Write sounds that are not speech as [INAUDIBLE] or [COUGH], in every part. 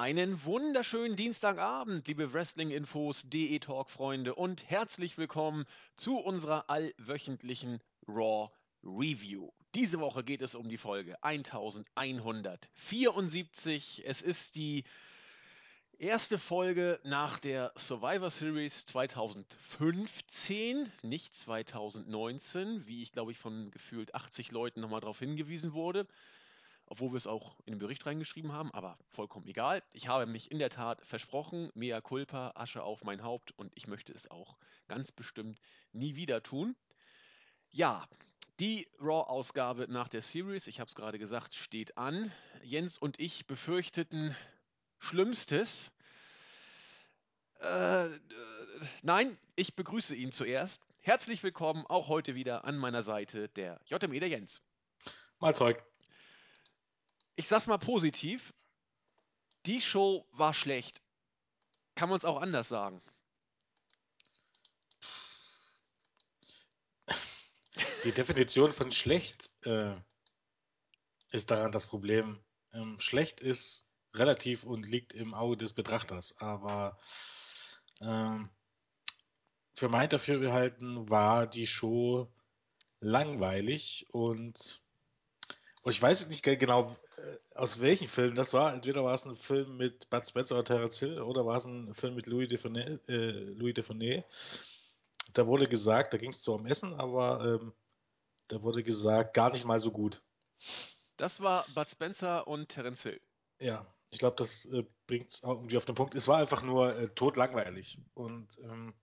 Einen wunderschönen Dienstagabend, liebe Wrestling-Infos, DE-Talk-Freunde und herzlich willkommen zu unserer allwöchentlichen Raw Review. Diese Woche geht es um die Folge 1174. Es ist die erste Folge nach der Survivor Series 2015, nicht 2019, wie ich glaube ich von gefühlt 80 Leuten nochmal darauf hingewiesen wurde obwohl wir es auch in den Bericht reingeschrieben haben, aber vollkommen egal. Ich habe mich in der Tat versprochen, mea culpa, Asche auf mein Haupt und ich möchte es auch ganz bestimmt nie wieder tun. Ja, die Raw-Ausgabe nach der Series, ich habe es gerade gesagt, steht an. Jens und ich befürchteten Schlimmstes. Äh, nein, ich begrüße ihn zuerst. Herzlich willkommen auch heute wieder an meiner Seite der JME der Jens. Mal Zeug ich sag's mal positiv, die Show war schlecht. Kann man es auch anders sagen? Die Definition von schlecht äh, ist daran das Problem. Ähm, schlecht ist relativ und liegt im Auge des Betrachters, aber ähm, für mein Dafürhalten war die Show langweilig und und ich weiß nicht genau, äh, aus welchem Film das war. Entweder war es ein Film mit Bud Spencer oder Terence Hill oder war es ein Film mit Louis Defonet. Äh, Louis Defonet. Da wurde gesagt, da ging es zwar um Essen, aber ähm, da wurde gesagt, gar nicht mal so gut. Das war Bud Spencer und Terence Hill. Ja, ich glaube, das äh, bringt es irgendwie auf den Punkt. Es war einfach nur äh, totlangweilig. Und ähm,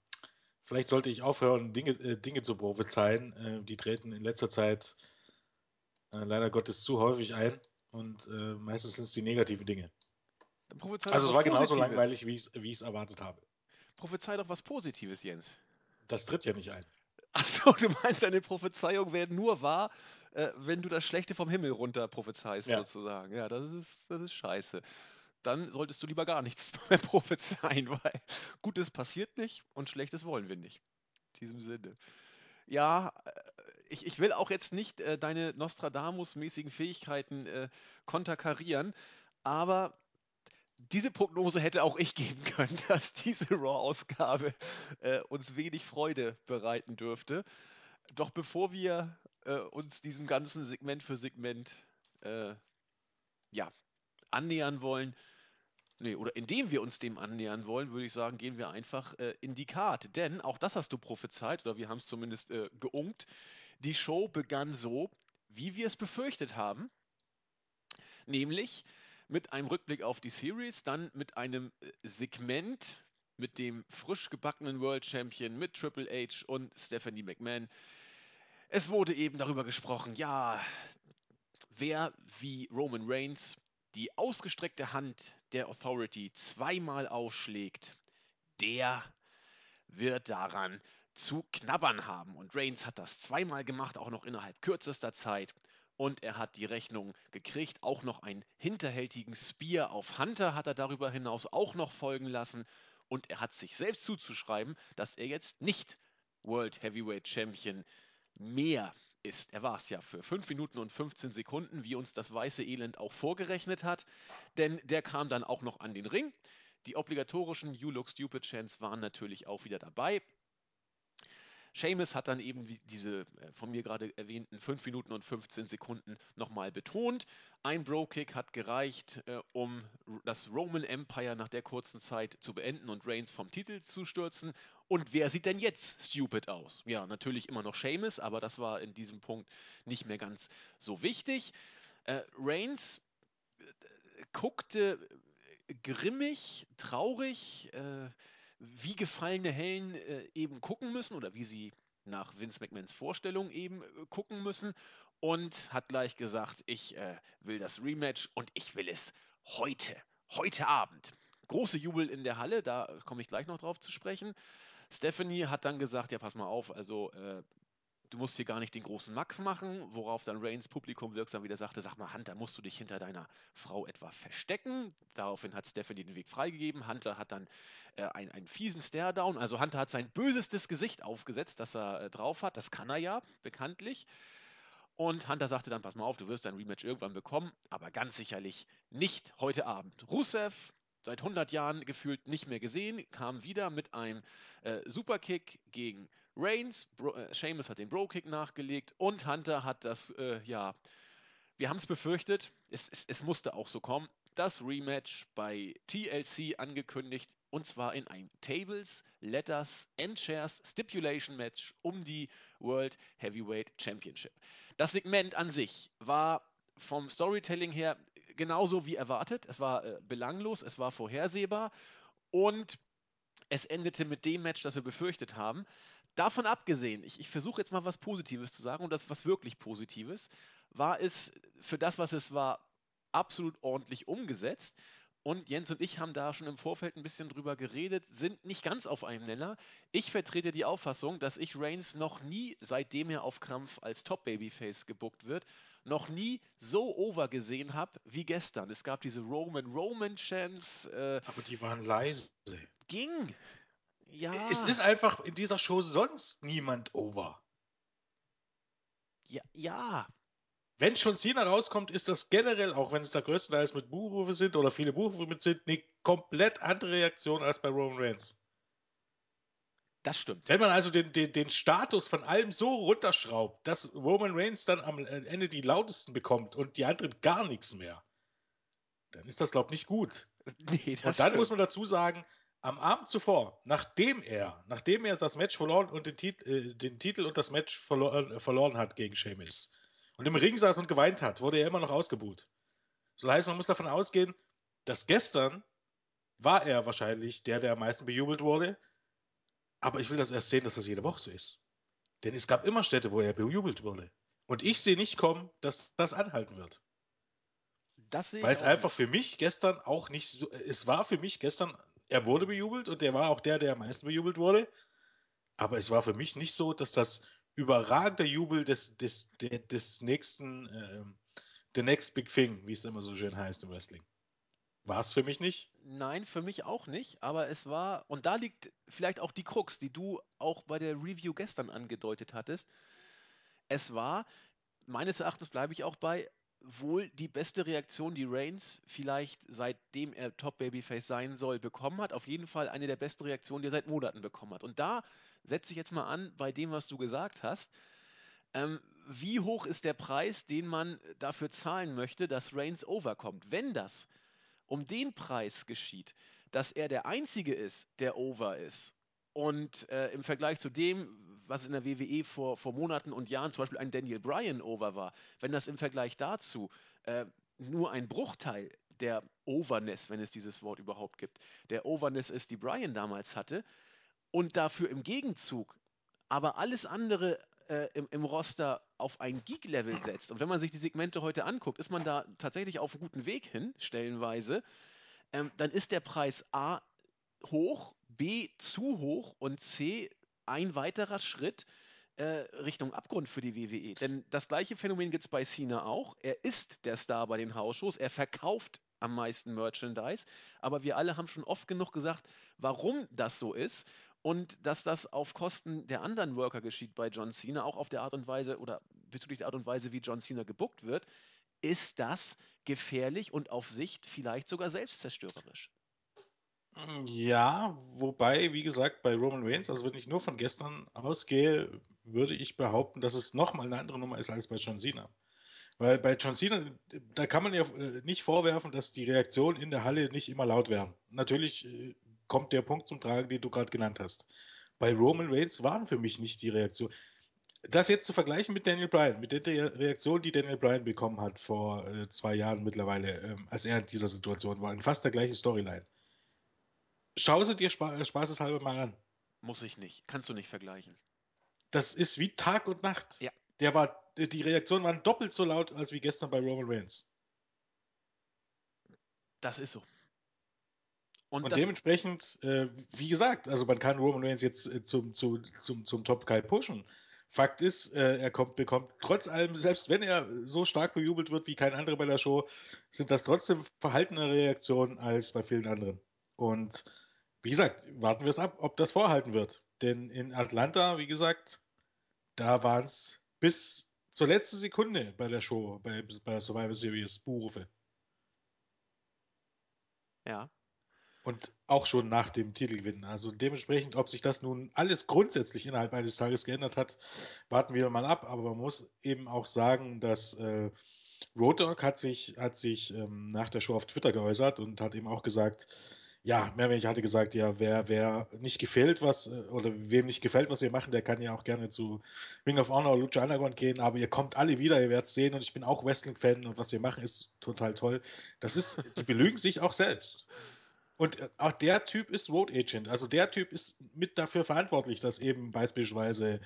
vielleicht sollte ich aufhören, Dinge, äh, Dinge zu prophezeien. Äh, die treten in letzter Zeit leider Gottes zu häufig ein und äh, meistens sind es die negativen Dinge. Also es war genauso langweilig, wie ich es erwartet habe. Prophezei doch was Positives, Jens. Das tritt ja nicht ein. Achso, du meinst, deine Prophezeiung wäre nur wahr, äh, wenn du das Schlechte vom Himmel runter prophezeist, ja. sozusagen. Ja, das ist, das ist scheiße. Dann solltest du lieber gar nichts [LAUGHS] mehr prophezeien, weil Gutes passiert nicht und Schlechtes wollen wir nicht. In diesem Sinne. Ja, äh, ich, ich will auch jetzt nicht äh, deine Nostradamus-mäßigen Fähigkeiten äh, konterkarieren, aber diese Prognose hätte auch ich [LAUGHS] geben können, dass diese Raw-Ausgabe äh, uns wenig Freude bereiten dürfte. Doch bevor wir äh, uns diesem ganzen Segment für Segment äh, ja, annähern wollen, Nee, oder indem wir uns dem annähern wollen, würde ich sagen, gehen wir einfach äh, in die Karte. Denn auch das hast du prophezeit, oder wir haben es zumindest äh, geunkt. Die Show begann so, wie wir es befürchtet haben. Nämlich mit einem Rückblick auf die Series, dann mit einem äh, Segment mit dem frisch gebackenen World Champion, mit Triple H und Stephanie McMahon. Es wurde eben darüber gesprochen, ja, wer wie Roman Reigns die ausgestreckte Hand der Authority zweimal ausschlägt, der wird daran zu knabbern haben. Und Reigns hat das zweimal gemacht, auch noch innerhalb kürzester Zeit. Und er hat die Rechnung gekriegt. Auch noch einen hinterhältigen Spear auf Hunter hat er darüber hinaus auch noch folgen lassen. Und er hat sich selbst zuzuschreiben, dass er jetzt nicht World Heavyweight Champion mehr ist. Er war es ja für 5 Minuten und 15 Sekunden, wie uns das weiße Elend auch vorgerechnet hat. Denn der kam dann auch noch an den Ring. Die obligatorischen You Look Stupid Chants waren natürlich auch wieder dabei. Seamus hat dann eben diese äh, von mir gerade erwähnten 5 Minuten und 15 Sekunden nochmal betont. Ein Bro-Kick hat gereicht, äh, um das Roman Empire nach der kurzen Zeit zu beenden und Reigns vom Titel zu stürzen. Und wer sieht denn jetzt stupid aus? Ja, natürlich immer noch Seamus, aber das war in diesem Punkt nicht mehr ganz so wichtig. Äh, Reigns guckte grimmig, traurig, äh, wie gefallene Hellen äh, eben gucken müssen oder wie sie nach Vince McMahons Vorstellung eben äh, gucken müssen und hat gleich gesagt, ich äh, will das Rematch und ich will es heute, heute Abend. Große Jubel in der Halle, da komme ich gleich noch drauf zu sprechen. Stephanie hat dann gesagt, ja pass mal auf, also äh, du musst hier gar nicht den großen Max machen, worauf dann Reigns Publikum wirksam wieder sagte, sag mal, Hunter, musst du dich hinter deiner Frau etwa verstecken? Daraufhin hat Stephanie den Weg freigegeben. Hunter hat dann äh, einen, einen fiesen Stare-Down, also Hunter hat sein bösestes Gesicht aufgesetzt, das er äh, drauf hat. Das kann er ja, bekanntlich. Und Hunter sagte dann, pass mal auf, du wirst dein Rematch irgendwann bekommen, aber ganz sicherlich nicht heute Abend. Rusev seit 100 Jahren gefühlt nicht mehr gesehen, kam wieder mit einem äh, Superkick gegen Reigns. Bro, äh, Sheamus hat den Bro-Kick nachgelegt und Hunter hat das, äh, ja, wir haben es befürchtet, es, musste auch so kommen, das Rematch bei TLC angekündigt und zwar in ein Tables, Letters and Chairs Stipulation Match um die World Heavyweight Championship. Das Segment an sich war vom Storytelling her genauso wie erwartet. Es war äh, belanglos, es war vorhersehbar und es endete mit dem Match, das wir befürchtet haben. Davon abgesehen, ich, ich versuche jetzt mal was Positives zu sagen und das was wirklich Positives, war es für das, was es war, absolut ordentlich umgesetzt. Und Jens und ich haben da schon im Vorfeld ein bisschen drüber geredet, sind nicht ganz auf einem Nenner. Ich vertrete die Auffassung, dass ich Reigns noch nie, seitdem er auf Krampf als Top-Babyface gebuckt wird, noch nie so over gesehen habe wie gestern. Es gab diese Roman Roman Chance. Äh, Aber die waren leise. Ging. Ja. Es ist einfach in dieser Show sonst niemand over. Ja, ja, wenn schon Cena rauskommt, ist das generell, auch wenn es da größtenteils mit Buchrufe sind oder viele Buchrufe mit sind, eine komplett andere Reaktion als bei Roman Reigns. Das stimmt. Wenn man also den, den, den Status von allem so runterschraubt, dass Roman Reigns dann am Ende die lautesten bekommt und die anderen gar nichts mehr, dann ist das, glaube ich, nicht gut. [LAUGHS] Nee, und dann stimmt. muss man dazu sagen, am Abend zuvor, nachdem er, nachdem er das Match verloren und den, Tit äh, den Titel und das Match verlo äh, verloren hat gegen Sheamus, und im Ring saß und geweint hat, wurde er immer noch ausgebuht. So heißt, man muss davon ausgehen, dass gestern war er wahrscheinlich der, der am meisten bejubelt wurde. Aber ich will das erst sehen, dass das jede Woche so ist. Denn es gab immer Städte, wo er bejubelt wurde. Und ich sehe nicht kommen, dass das anhalten wird. Das Weil es einfach für mich gestern auch nicht so. Es war für mich gestern, er wurde bejubelt und er war auch der, der am meisten bejubelt wurde. Aber es war für mich nicht so, dass das überragender Jubel des, des, des, des nächsten, äh, the next big thing, wie es immer so schön heißt im Wrestling. War es für mich nicht? Nein, für mich auch nicht, aber es war, und da liegt vielleicht auch die Krux, die du auch bei der Review gestern angedeutet hattest. Es war, meines Erachtens bleibe ich auch bei, wohl die beste Reaktion, die Reigns vielleicht seitdem er Top Babyface sein soll, bekommen hat. Auf jeden Fall eine der besten Reaktionen, die er seit Monaten bekommen hat. Und da setze ich jetzt mal an bei dem, was du gesagt hast. Ähm, wie hoch ist der Preis, den man dafür zahlen möchte, dass Reigns overkommt? Wenn das um den Preis geschieht, dass er der Einzige ist, der over ist und äh, im Vergleich zu dem, was in der WWE vor, vor Monaten und Jahren zum Beispiel ein Daniel Bryan over war, wenn das im Vergleich dazu äh, nur ein Bruchteil der Overness, wenn es dieses Wort überhaupt gibt, der Overness ist, die Bryan damals hatte, und dafür im Gegenzug aber alles andere äh, im, im, Roster auf ein Geek-Level setzt. Und wenn man sich die Segmente heute anguckt, ist man da tatsächlich auf einem guten Weg hin, stellenweise. Ähm, dann ist der Preis A hoch, B zu hoch und C ein weiterer Schritt äh, Richtung Abgrund für die WWE. Denn das gleiche Phänomen gibt es bei Cena auch. Er ist der Star bei den Hausshows, er verkauft am meisten Merchandise, aber wir alle haben schon oft genug gesagt, warum das so ist und dass das auf Kosten der anderen Worker geschieht bei John Cena, auch auf der Art und Weise oder bezüglich der Art und Weise, wie John Cena gebuckt wird, ist das gefährlich und auf Sicht vielleicht sogar selbstzerstörerisch. Ja, wobei, wie gesagt, bei Roman Reigns, also wenn ich nur von gestern ausgehe, würde ich behaupten, dass es nochmal eine andere Nummer ist als bei John Cena. Weil bei John Cena, da kann man ja äh, nicht vorwerfen, dass die Reaktionen in der Halle nicht immer laut wären. Natürlich äh, kommt der Punkt zum Tragen, den du gerade genannt hast. Bei Roman Reigns waren für mich nicht die Reaktion. Das jetzt zu vergleichen mit Daniel Bryan, mit der Reaktion, die Daniel Bryan bekommen hat vor äh, zwei Jahren mittlerweile, ähm, als er in dieser Situation war, in fast der gleichen Storyline. Schau sie dir spa spaßeshalber mal an. Muss ich nicht. Kannst du nicht vergleichen. Das ist wie Tag und Nacht. Ja. Der war, die Reaktionen waren doppelt so laut als wie gestern bei Roman Reigns. Das ist so. Und, und dementsprechend, äh, wie gesagt, also man kann Roman Reigns jetzt äh, zum, zu, zum, zum Top Guy pushen. Fakt ist, äh, er kommt, bekommt trotz allem, selbst wenn er so stark bejubelt wird wie kein anderer bei der Show, sind das trotzdem verhaltenere Reaktionen als bei vielen anderen. Und wie gesagt, warten wir es ab, ob das vorhalten wird. Denn in Atlanta, wie gesagt, da waren es bis zur letzten Sekunde bei der Show, bei, bei Survivor Series Buchrufe. Ja, Und auch schon nach dem Titelgewinn. Also dementsprechend, ob sich das nun alles grundsätzlich innerhalb eines Tages geändert hat, warten wir mal ab. Aber man muss eben auch sagen, dass äh, Road Dogg hat sich, hat sich ähm, nach der Show auf Twitter geäußert und hat eben auch gesagt, ja, mehr oder hatte gesagt, ja, wer, wer nicht gefällt, was, äh, oder wem nicht gefällt, was wir machen, der kann ja auch gerne zu Ring of Honor oder Lucha Underground gehen, aber ihr kommt alle wieder, ihr werdet sehen und ich bin auch Wrestling-Fan und was wir machen ist total toll. Das ist, die belügen sich auch selbst. Und äh, auch der Typ ist Road Agent. Also der Typ ist mit dafür verantwortlich, dass eben beispielsweise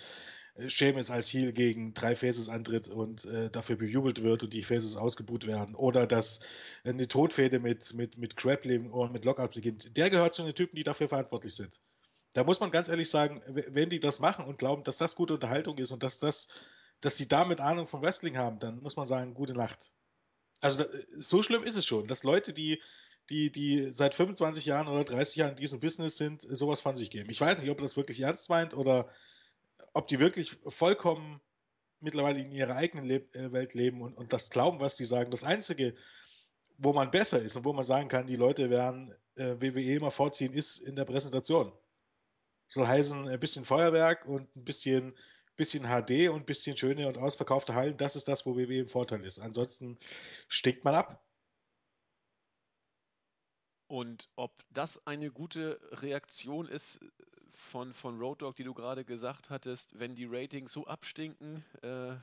äh, Sheamus als Heel gegen drei Faces antritt und äh, dafür bejubelt wird und die Faces ausgebuht werden. Oder dass eine Todfäde mit, mit, mit Grappling und mit Lockup beginnt. Der gehört zu den Typen, die dafür verantwortlich sind. Da muss man ganz ehrlich sagen, wenn die das machen und glauben, dass das gute Unterhaltung ist und dass das, dass sie damit Ahnung vom Wrestling haben, dann muss man sagen, gute Nacht. Also so schlimm ist es schon, dass Leute, die die, die seit 25 Jahren oder 30 Jahren in diesem Business sind, sowas von sich geben. Ich weiß nicht, ob er das wirklich ernst meint oder ob die wirklich vollkommen mittlerweile in ihrer eigenen Leb äh, Welt leben und, und das glauben, was die sagen. Das Einzige, wo man besser ist und wo man sagen kann, die Leute werden äh, WWE immer vorziehen, ist in der Präsentation. Soll heißen, ein bisschen Feuerwerk und ein bisschen, bisschen HD und ein bisschen schöne und ausverkaufte Hallen. Das ist das, wo WWE im Vorteil ist. Ansonsten stinkt man ab. Und ob das eine gute Reaktion ist von, von Road Dogg, die du gerade gesagt hattest, wenn die Ratings so abstinken, äh,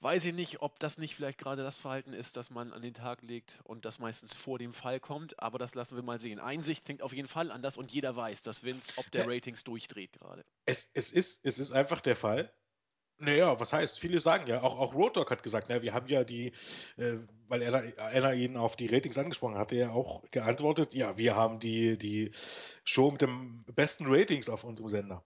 weiß ich nicht, ob das nicht vielleicht gerade das Verhalten ist, das man an den Tag legt und das meistens vor dem Fall kommt, aber das lassen wir mal sehen. Einsicht klingt auf jeden Fall anders und jeder weiß, dass Vince ob der Ratings durchdreht gerade. Es, es, ist, es ist einfach der Fall. Naja, was heißt? Viele sagen ja, auch, auch Road Dogg hat gesagt, naja, wir haben ja die, äh, weil er, er ihn auf die Ratings angesprochen hatte, er auch geantwortet, ja, wir haben die, die Show mit dem besten Ratings auf unserem Sender.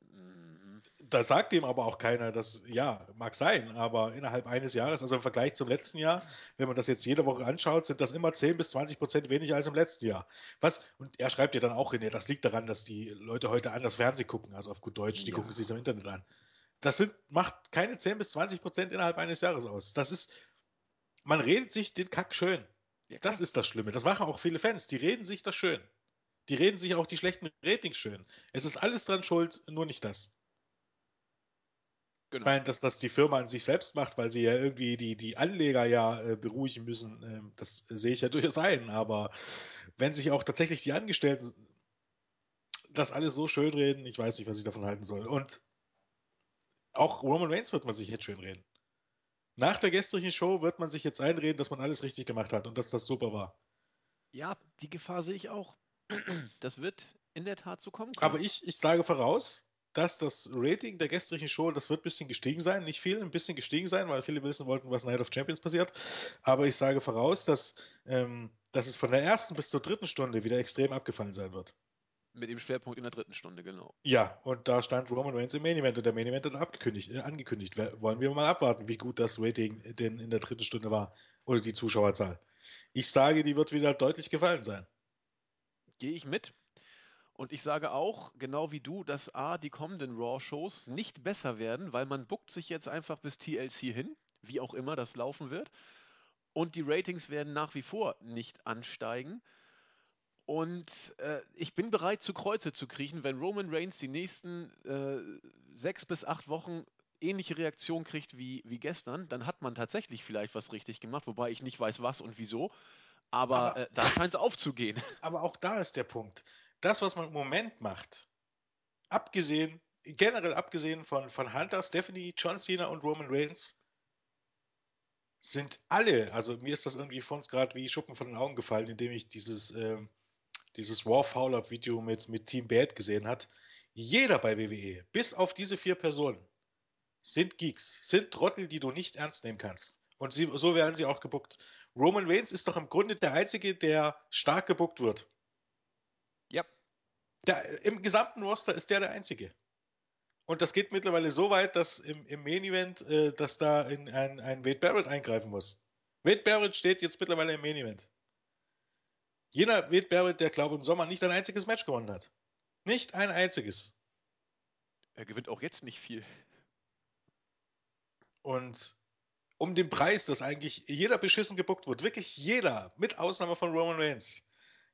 Mhm. Da sagt ihm aber auch keiner, dass, ja, mag sein, aber innerhalb eines Jahres, also im Vergleich zum letzten Jahr, wenn man das jetzt jede Woche anschaut, sind das immer 10 bis 20 Prozent weniger als im letzten Jahr. Was? Und er schreibt ja dann auch hin, ja, das liegt daran, dass die Leute heute anders Fernsehen gucken, also auf gut Deutsch, die ja. gucken sich im Internet an. Das sind, macht keine 10 bis 20 Prozent innerhalb eines Jahres aus. Das ist, man redet sich den Kack schön. Ja, das ist das Schlimme. Das machen auch viele Fans. Die reden sich das schön. Die reden sich auch die schlechten Ratings schön. Es ist alles dran schuld, nur nicht das. Genau. Ich meine, dass das die Firma an sich selbst macht, weil sie ja irgendwie die, die Anleger ja äh, beruhigen müssen, äh, das sehe ich ja [LAUGHS] durchaus ein. Aber wenn sich auch tatsächlich die Angestellten das alles so schön reden, ich weiß nicht, was ich davon halten soll. Und auch Roman Reigns wird man sich jetzt schön reden. Nach der gestrigen Show wird man sich jetzt einreden, dass man alles richtig gemacht hat und dass das super war. Ja, die Gefahr sehe ich auch. Das wird in der Tat so kommen können. Aber ich, ich sage voraus, dass das Rating der gestrigen Show, das wird ein bisschen gestiegen sein. Nicht viel, ein bisschen gestiegen sein, weil viele wissen wollten, was Night of Champions passiert. Aber ich sage voraus, dass, ähm, dass es von der ersten bis zur dritten Stunde wieder extrem abgefallen sein wird. Mit dem Schwerpunkt in der dritten Stunde, genau. Ja, und da stand Roman Reigns im Main Event und der Main Event hat abgekündigt, äh, angekündigt. Wollen wir mal abwarten, wie gut das Rating denn in der dritten Stunde war oder die Zuschauerzahl. Ich sage, die wird wieder deutlich gefallen sein. Gehe ich mit. Und ich sage auch, genau wie du, dass A, die kommenden Raw-Shows nicht besser werden, weil man buckt sich jetzt einfach bis TLC hin, wie auch immer das laufen wird. Und die Ratings werden nach wie vor nicht ansteigen. Und äh, ich bin bereit, zu Kreuze zu kriechen, wenn Roman Reigns die nächsten äh, sechs bis acht Wochen ähnliche Reaktion kriegt wie, wie gestern, dann hat man tatsächlich vielleicht was richtig gemacht, wobei ich nicht weiß, was und wieso. Aber, aber äh, da scheint es aufzugehen. [LAUGHS] Aber auch da ist der Punkt. Das, was man im Moment macht, abgesehen, generell abgesehen von, von Hunter, Stephanie, John Cena und Roman Reigns, sind alle, also mir ist das irgendwie vor uns gerade wie Schuppen von den Augen gefallen, indem ich dieses ähm, dieses War Fowler Video mit, mit Team Bad gesehen hat, jeder bei WWE, bis auf diese vier Personen, sind Geeks, sind Trottel, die du nicht ernst nehmen kannst. Und sie, so werden sie auch gebuckt. Roman Reigns ist doch im Grunde der Einzige, der stark gebuckt wird. Ja. Der, Im gesamten Roster ist der der Einzige. Und das geht mittlerweile so weit, dass im, im Main Event, äh, dass da in, ein, ein Wade Barrett eingreifen muss. Wade Barrett steht jetzt mittlerweile im Main Event. Wade Barrett, der, glaube ich, im Sommer nicht ein einziges Match gewonnen hat. Nicht ein einziges. Er gewinnt auch jetzt nicht viel. Und um den Preis, dass eigentlich jeder beschissen gebuckt wird, wirklich jeder, mit Ausnahme von Roman Reigns,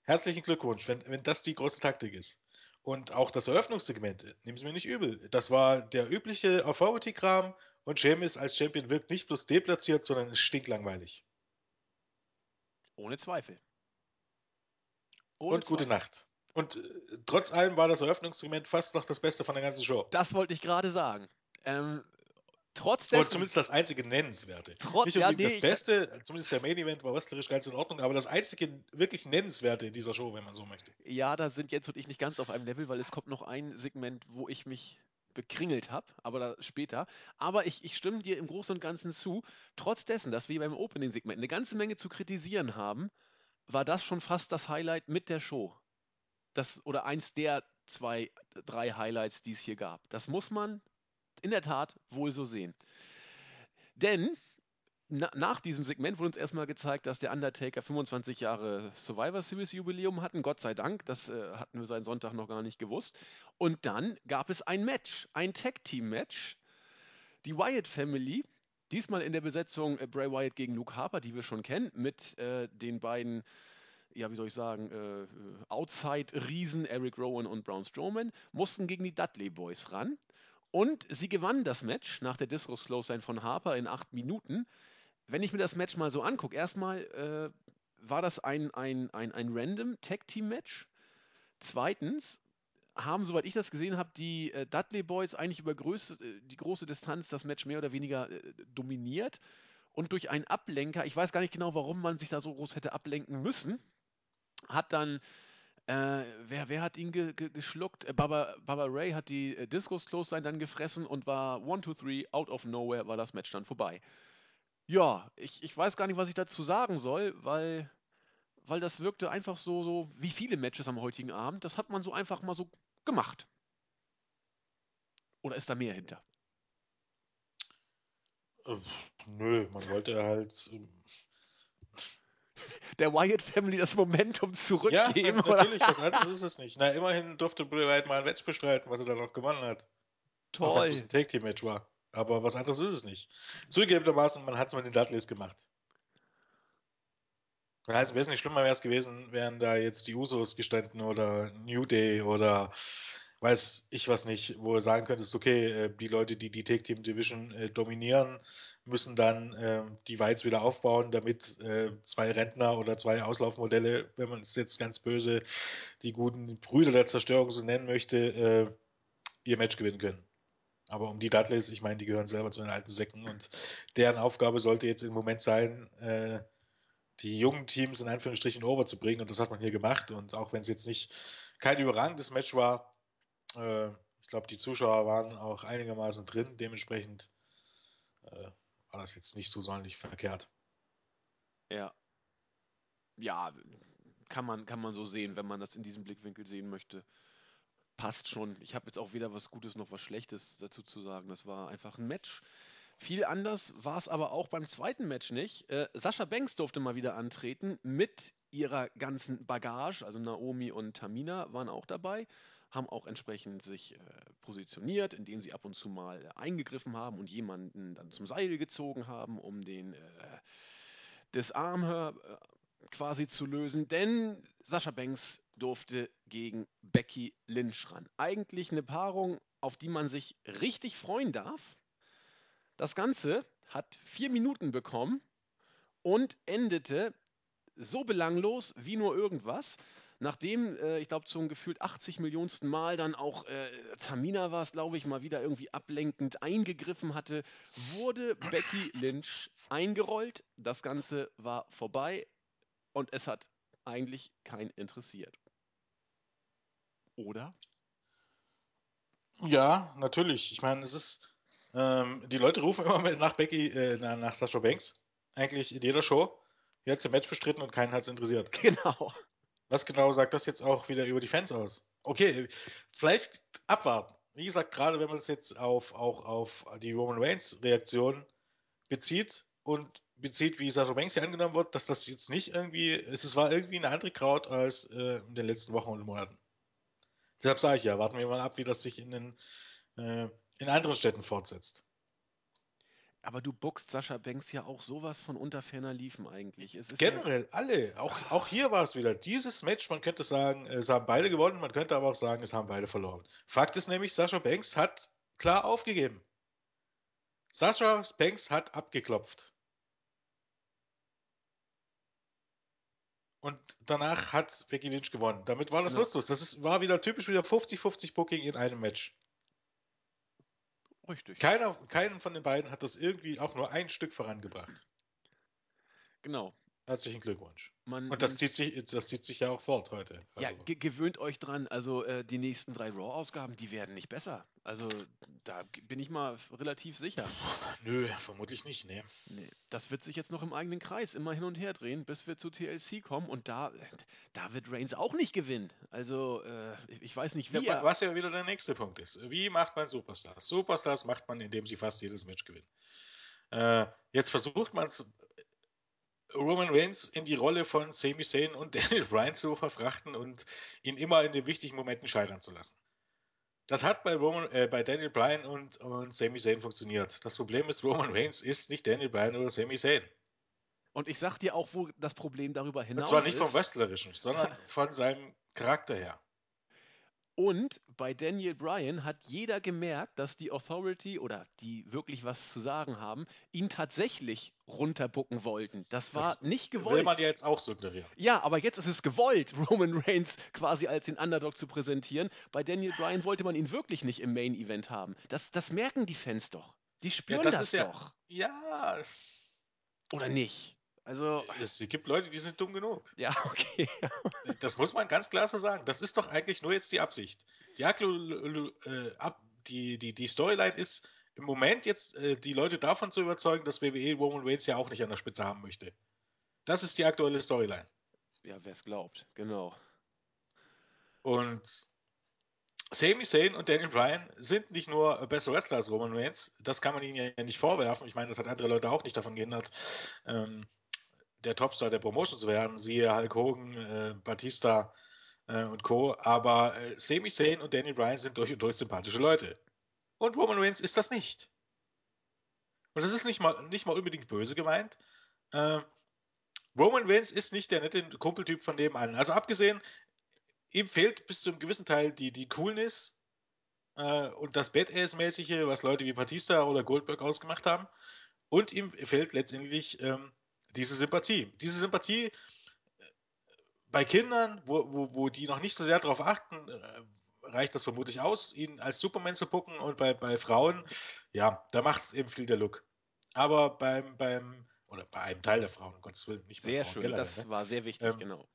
Herzlichen Glückwunsch, wenn, wenn das die große Taktik ist. Und auch das Eröffnungssegment, nehmen Sie mir nicht übel. Das war der übliche Authority-Kram und Sheamus als Champion wirkt nicht bloß deplatziert, sondern ist stinklangweilig. Ohne Zweifel. Ohne und gute Zweifel. Nacht. Und äh, trotz allem war das Eröffnungssegment fast noch das Beste von der ganzen Show. Das wollte ich gerade sagen. Ähm, trotz Oder zumindest das einzige Nennenswerte. Trotz, Nicht unbedingt ja, nee, das Beste, zumindest der Main Event war wrestlerisch ganz in Ordnung, aber das einzige wirklich Nennenswerte in dieser Show, wenn man so möchte. Ja, da sind Jens und ich nicht ganz auf einem Level, weil es kommt noch ein Segment, wo ich mich bekringelt habe, aber da später. Aber ich, ich stimme dir im Großen und Ganzen zu. Trotz dessen, dass wir beim Opening-Segment eine ganze Menge zu kritisieren haben, war das schon fast das Highlight mit der Show. Das, oder eins der zwei, drei Highlights, die es hier gab. Das muss man in der Tat wohl so sehen. Denn na, nach diesem Segment wurde uns erstmal gezeigt, dass der Undertaker 25 Jahre Survivor Series Jubiläum hatten. Gott sei Dank, das äh, hatten wir seit Sonntag noch gar nicht gewusst. Und dann gab es ein Match, ein Tag Team Match. Die Wyatt Family, diesmal in der Besetzung äh, Bray Wyatt gegen Luke Harper, die wir schon kennen, mit äh, den beiden ja, wie soll ich sagen, äh, Outside-Riesen Eric Rowan und Braun Strowman mussten gegen die Dudley Boys ran. Und sie gewannen das Match nach der Discus Clothesline von Harper in acht Minuten. Wenn ich mir das Match mal so angucke, erstmal äh, war das ein, ein, ein, ein random Tag-Team-Match. Zweitens haben, soweit ich das gesehen habe, die äh, Dudley Boys eigentlich über größ, äh, die große Distanz das Match mehr oder weniger äh, dominiert. Und durch einen Ablenker, ich weiß gar nicht genau, warum man sich da so groß hätte ablenken müssen, hat dann äh, wer, wer hat ihn ge, ge, geschluckt? Äh, Baba, Baba Ray hat die äh, Discos Clothesline dann gefressen und war 1, 2, 3, out of nowhere war das Match dann vorbei. Ja, ich, ich weiß gar nicht, was ich dazu sagen soll, weil, weil das wirkte einfach so, so wie viele Matches am heutigen Abend. Das hat man so einfach mal so gemacht. Oder ist da mehr hinter? Äh, nö, man wollte halt ähm, der Wyatt Family das Momentum zurückgeben. Ja, natürlich, was anderes ist es nicht. Na, immerhin durfte Bray Wyatt mal ein Match bestreiten, was er dann noch gewonnen hat. Toll. Auch wenn es ein Take-Team-Match war. Aber was anderes ist es nicht. Zugegebenermaßen, man hat es mit den Dudleys gemacht. Das heißt, wäre es nicht schlimmer wäre es gewesen, wären da jetzt die Usos gestanden oder New Day oder weiß ich was nicht, wo du sagen könntest, okay, äh, die Leute, die die Take Team Division äh, dominieren, müssen dann äh, die Weiz wieder aufbauen, damit äh, zwei Rentner oder zwei Auslaufmodelle, wenn man es jetzt ganz böse, die guten Brüder der Zerstörung so nennen möchte, ihr Match gewinnen können. Aber um die Dudleys, ich meine, die gehören selber zu den alten Säcken und deren Aufgabe sollte jetzt im Moment sein, äh, die jungen Teams in Anführungsstrichen over zu bringen und das hat man hier gemacht und auch wenn es jetzt nicht kein überragendes Match war, äh, ich glaube, die Zuschauer waren auch einigermaßen drin. Dementsprechend äh, war das jetzt nicht so sonderlich verkehrt. Ja. Ja, kann man, kann man so sehen, wenn man das in diesem Blickwinkel sehen möchte. Passt schon. Ich habe jetzt auch weder was Gutes noch was Schlechtes dazu zu sagen. Das war einfach ein Match. Viel anders war es aber auch beim zweiten Match nicht. Äh, Sascha Banks durfte mal wieder antreten mit ihrer ganzen Bagage. Also Naomi und Tamina waren auch dabei haben auch entsprechend sich äh, positioniert, indem sie ab und zu mal eingegriffen haben und jemanden dann zum Seil gezogen haben, um den äh, Disarm äh, quasi zu lösen. Denn Sascha Banks durfte gegen Becky Lynch ran. Eigentlich eine Paarung, auf die man sich richtig freuen darf. Das Ganze hat vier Minuten bekommen und endete so belanglos wie nur irgendwas. Nachdem, äh, ich glaube, zum gefühlt 80 Millionsten Mal dann auch äh, Tamina war es, glaube ich, mal wieder irgendwie ablenkend eingegriffen hatte, wurde Becky Lynch eingerollt. Das Ganze war vorbei und es hat eigentlich keinen interessiert. Oder? Ja, natürlich. Ich meine, es ist. Ähm, die Leute rufen immer nach Becky, äh, nach Sascha Banks. Eigentlich in jeder Show. Jetzt im Match bestritten und keinen hat es interessiert. [LAUGHS] Genau. Was genau sagt das jetzt auch wieder über die Fans aus? Okay, vielleicht abwarten. Wie gesagt, gerade wenn man es jetzt auf, auch auf die Roman Reigns Reaktion bezieht und bezieht, wie Sasha Banks hier angenommen wird, dass das jetzt nicht irgendwie, es war irgendwie eine andere Crowd als äh, in den letzten Wochen und Monaten. Deshalb sage ich ja, warten wir mal ab, wie das sich in den äh, in anderen Städten fortsetzt. Aber du boxt Sascha Banks ja auch sowas von unter ferner Liefen eigentlich. Ist ja, Generell, alle. Auch, auch hier war es wieder. Dieses Match, man könnte sagen, es haben beide gewonnen, man könnte aber auch sagen, es haben beide verloren. Fakt ist nämlich, Sascha Banks hat klar aufgegeben. Sascha Banks hat abgeklopft. Und danach hat Becky Lynch gewonnen. Damit war das Genau. nutzlos. Das ist, war wieder typisch wieder 50-50 Booking in einem Match. Richtig. Keiner, keinen von den beiden hat das irgendwie auch nur ein Stück vorangebracht. Genau. Herzlichen Glückwunsch. Man, Und das man, zieht sich, das zieht sich ja auch fort heute. ja, Also, ge gewöhnt euch dran. Also äh, die nächsten drei Raw-Ausgaben, die werden nicht besser. Also da bin ich mal relativ sicher. nö, vermutlich nicht, nee. Nee, das wird sich jetzt noch im eigenen Kreis immer hin und her drehen, bis wir zu TLC kommen. Und da, da wird Reigns auch nicht gewinnen. Also äh, ich- weiß nicht, wie Ja, was ja wieder der nächste Punkt ist. Wie macht man Superstars? Superstars macht man, indem sie fast jedes Match gewinnen. Äh, jetzt versucht man es, Roman Reigns in die Rolle von Sami Zayn und [LAUGHS] Daniel Bryan zu verfrachten und ihn immer in den wichtigen Momenten scheitern zu lassen. Das hat bei, Roman, äh, bei Daniel Bryan und, und Sami Zayn funktioniert. Das Problem ist, Roman Reigns ist nicht Daniel Bryan oder Sami Zayn. Und ich sag dir auch, wo das Problem darüber Und hinaus zwar nicht vom ist. Wrestlerischen, sondern [LAUGHS] von seinem Charakter her. Und bei Daniel Bryan hat jeder gemerkt, dass die Authority oder die wirklich was zu sagen haben, ihn tatsächlich runterbucken wollten. Das war Das nicht Will gewollt. man ja jetzt auch suggerieren. Ja, aber jetzt ist es gewollt, [LAUGHS] Roman Reigns quasi als den Underdog zu präsentieren. Bei Daniel Bryan wollte man ihn wirklich nicht im Main Event haben. Das, das merken die Fans doch. Die Ja, spüren das das, ist ja, doch. ja, Oder nicht? Also, es gibt Leute, die sind dumm genug. [LAUGHS] ja, okay. Das muss man ganz klar so sagen. Das ist doch eigentlich nur jetzt die Absicht. Die, Aklu- äh, ab, die, die, die Storyline ist im Moment jetzt, äh, die Leute davon zu überzeugen, dass WWE Roman Reigns ja auch nicht an der Spitze haben möchte. Das ist die aktuelle Storyline. Ja, wer es glaubt, genau. Und Sami Zayn und Daniel Bryan sind nicht nur bessere Wrestler als Roman Reigns. Das kann man ihnen ja nicht vorwerfen. Ich meine, das hat andere Leute auch nicht davon gehindert, ähm, der Topstar der Promotion zu werden. Siehe Hulk Hogan, äh, Batista äh, und Co. Aber äh, Sami Zayn und Daniel Bryan sind durch und durch sympathische Leute. Und Roman Reigns ist das nicht. Und das ist nicht mal, nicht mal unbedingt böse gemeint. Äh, Roman Reigns ist nicht der nette Kumpeltyp von nebenan. Also abgesehen, ihm fehlt bis zu einem gewissen Teil die, die Coolness äh, und das Badass-mäßige, was Leute wie Batista oder Goldberg ausgemacht haben. Und ihm fehlt letztendlich ähm, diese Sympathie. Diese Sympathie äh, bei Kindern, wo, wo, wo die noch nicht so sehr darauf achten, äh, reicht das vermutlich aus, ihn als Superman zu gucken. Und bei, bei Frauen, ja, da macht es eben viel der Look. Aber beim, beim, oder bei einem Teil der Frauen, um Gottes Willen, nicht bei Sehr Frauen schön. generell, Das ne? war sehr wichtig, Ähm, genau.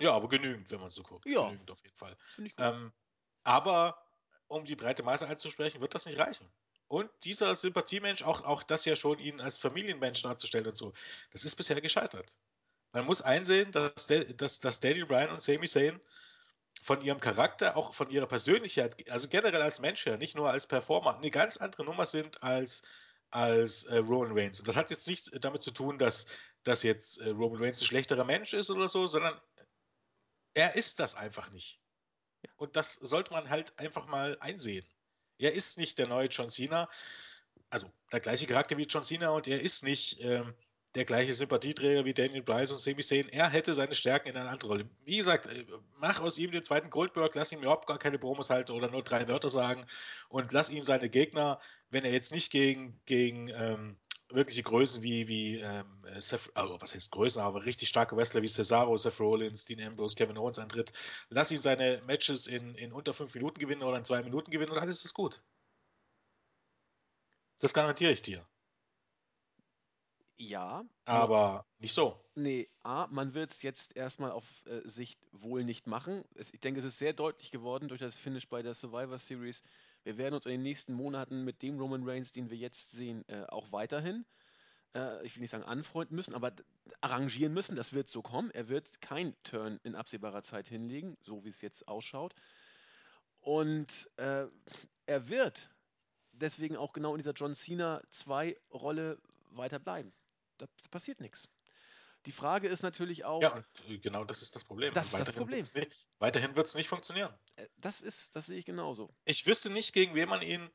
Ja, aber genügend, wenn man so guckt. Ja. Genügend auf jeden Fall. Ähm, aber um die breite Masse anzusprechen, wird das nicht reichen. Und dieser Sympathiemensch, auch, auch das ja schon, ihn als Familienmensch darzustellen und so, das ist bisher gescheitert. Man muss einsehen, dass, Da- dass, dass Daniel Bryan und Sami Zayn von ihrem Charakter, auch von ihrer Persönlichkeit, also generell als Mensch her, nicht nur als Performer, eine ganz andere Nummer sind als, als äh, Roman Reigns. Und das hat jetzt nichts damit zu tun, dass, dass jetzt äh, Roman Reigns ein schlechterer Mensch ist oder so, sondern er ist das einfach nicht. Und das sollte man halt einfach mal einsehen. Er ist nicht der neue John Cena, also der gleiche Charakter wie John Cena und er ist nicht ähm, der gleiche Sympathieträger wie Daniel Bryan und Sami Zayn. Er hätte seine Stärken in einer anderen Rolle. Wie gesagt, äh, mach aus ihm den zweiten Goldberg, lass ihm überhaupt gar keine Promos halten oder nur drei Wörter sagen und lass ihn seine Gegner, wenn er jetzt nicht gegen, gegen ähm, wirkliche Größen wie, wie ähm, Seth, also was heißt Größen, aber richtig starke Wrestler wie Cesaro, Seth Rollins, Dean Ambrose, Kevin Owens antritt, lass ihn seine Matches in, in unter fünf Minuten gewinnen oder in zwei Minuten gewinnen und alles ist gut. Das garantiere ich dir. Ja, Aber nicht so. nee, A, man wird es jetzt erstmal auf äh, Sicht wohl nicht machen. Es, ich denke, es ist sehr deutlich geworden durch das Finish bei der Survivor Series. Wir werden uns in den nächsten Monaten mit dem Roman Reigns, den wir jetzt sehen, äh, auch weiterhin, äh, ich will nicht sagen anfreunden müssen, aber arrangieren müssen. Das wird so kommen. Er wird kein Turn in absehbarer Zeit hinlegen, so wie es jetzt ausschaut. Und äh, er wird deswegen auch genau in dieser John Cena 2 Rolle weiter bleiben. Da passiert nichts. Die Frage ist natürlich Ja, auch, äh, genau das ist das Problem. das ist das Problem. wird's nicht, weiterhin wird es nicht funktionieren. Äh, Das ist, das sehe ich genauso. Ich wüsste nicht, gegen wen man ihn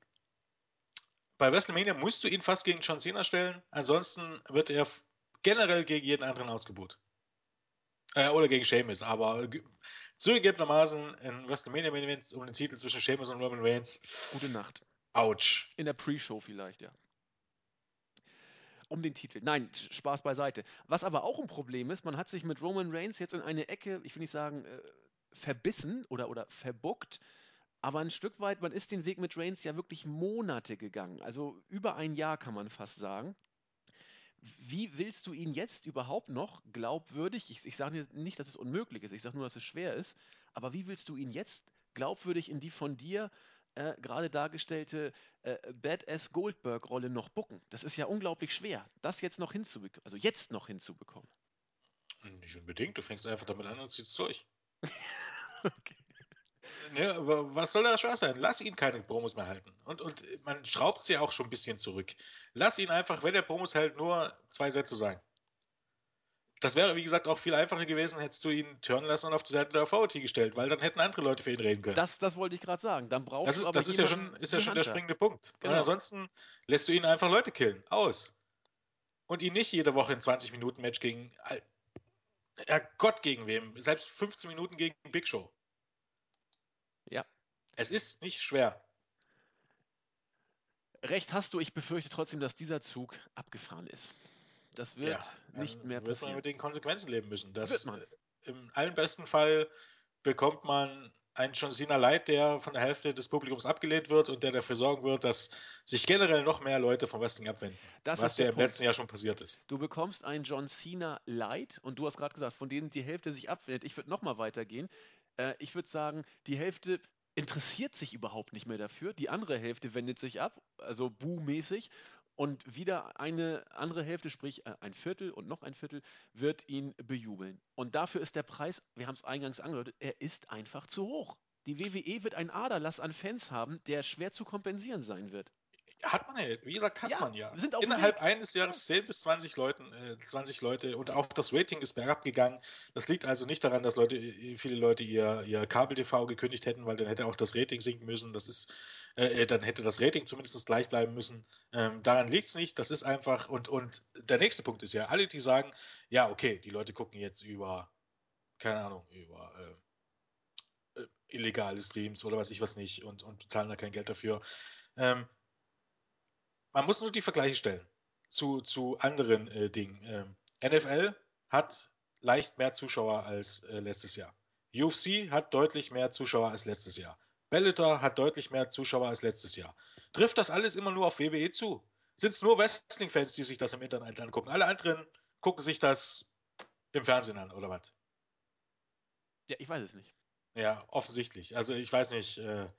bei WrestleMania musst du ihn fast gegen John Cena stellen. Ansonsten wird er generell gegen jeden anderen ausgebucht. Äh, oder gegen Sheamus, aber zugegebenermaßen in WrestleMania Main Event um den Titel zwischen Sheamus und Roman Reigns. Gute Nacht. Autsch. In der Pre-Show vielleicht, ja. Um den Titel. Nein, Spaß beiseite. Was aber auch ein Problem ist, man hat sich mit Roman Reigns jetzt in eine Ecke, ich will nicht sagen, äh, verbissen oder, oder verbuckt, aber ein Stück weit, man ist den Weg mit Reigns ja wirklich Monate gegangen. Also über ein Jahr kann man fast sagen. Wie willst du ihn jetzt überhaupt noch glaubwürdig, ich, ich sage nicht, dass es unmöglich ist, ich sage nur, dass es schwer ist, aber wie willst du ihn jetzt glaubwürdig in die von dir äh, gerade dargestellte äh, Badass Goldberg-Rolle noch bucken? Das ist ja unglaublich schwer, das jetzt noch hinzubekommen, also jetzt noch hinzubekommen. Nicht unbedingt, du fängst einfach damit an und ziehst durch. Okay. Ne, was soll da schwer sein? Lass ihn keine Promos mehr halten. Und, und man schraubt sie auch schon ein bisschen zurück. Lass ihn einfach, wenn der Promos hält, nur zwei Sätze sein. Das wäre, wie gesagt, auch viel einfacher gewesen, hättest du ihn turnen lassen und auf die Seite der Authority gestellt, weil dann hätten andere Leute für ihn reden können. Das, das wollte ich gerade sagen. Dann brauchst das ist, du aber Das ist ja schon, ist ja schon der springende Punkt. Genau. ansonsten lässt du ihn einfach Leute killen. Aus. Und ihn nicht jede Woche in 20 Minuten Match gegen. Ja, Gott gegen wem. Selbst 15 Minuten gegen Big Show. Ja. Es ist nicht schwer. Recht hast du, ich befürchte trotzdem, dass dieser Zug abgefahren ist. Das wird ja, nicht mehr passieren. Wird man mit den Konsequenzen leben müssen. Das, Im allerbesten Fall bekommt man einen John Cena Light, der von der Hälfte des Publikums abgelehnt wird und der dafür sorgen wird, dass sich generell noch mehr Leute vom Wrestling abwenden. Das was ja im Punkt. letzten Jahr schon passiert ist. Du bekommst einen John Cena Light und du hast gerade gesagt, von denen die Hälfte sich abwendet. Ich würde nochmal weitergehen. Äh, ich würde sagen, die Hälfte interessiert sich überhaupt nicht mehr dafür. Die andere Hälfte wendet sich ab, also Bu-mäßig. Und wieder eine andere Hälfte, sprich äh, ein Viertel und noch ein Viertel, wird ihn bejubeln. Und dafür ist der Preis, wir haben es eingangs angedeutet, er ist einfach zu hoch. Die WWE wird einen Aderlass an Fans haben, der schwer zu kompensieren sein wird. Hat man ja, wie gesagt, hat ja, man ja. Innerhalb eines Jahres 10 bis 20 Leuten, äh, 20 Leute und auch das Rating ist bergab gegangen. Das liegt also nicht daran, dass Leute, äh, viele Leute ihr, ihr Kabel-TV gekündigt hätten, weil dann hätte auch das Rating sinken müssen. Das ist, äh, äh dann hätte das Rating zumindest gleich bleiben müssen. Ähm, daran liegt es nicht. Das ist einfach, und, und der nächste Punkt ist ja, alle, die sagen, ja, okay, die Leute gucken jetzt über, keine Ahnung, über äh, äh illegale Streams oder weiß ich was nicht und, und bezahlen da kein Geld dafür. Ähm, man muss nur die Vergleiche stellen zu, zu anderen äh, Dingen. Ähm, NFL hat leicht mehr Zuschauer als äh, letztes Jahr. UFC hat deutlich mehr Zuschauer als letztes Jahr. Bellator hat deutlich mehr Zuschauer als letztes Jahr. Trifft das alles immer nur auf WWE zu? Sind es nur Wrestling-Fans, die sich das im Internet angucken? Alle anderen gucken sich das im Fernsehen an, oder was? Ja, ich weiß es nicht. Ja, offensichtlich. Also ich weiß nicht, äh,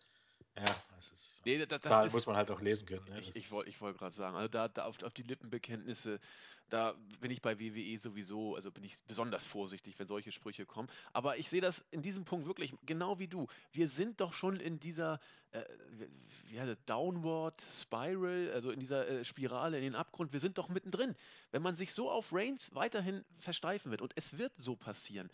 ja, das ist. Nee, das, Zahlen ist, muss man halt auch lesen können. Ne? Ich, ich wollte wollt gerade sagen, also da, da auf, auf, die Lippenbekenntnisse, da bin ich bei WWE sowieso, also bin ich besonders vorsichtig, wenn solche Sprüche kommen. Aber ich sehe das in diesem Punkt wirklich genau wie du. Wir sind doch schon in dieser äh, wie heißt das, Downward Spiral, also in dieser äh, Spirale, in den Abgrund. Wir sind doch mittendrin. Wenn man sich so auf Reigns weiterhin versteifen wird, und es wird so passieren,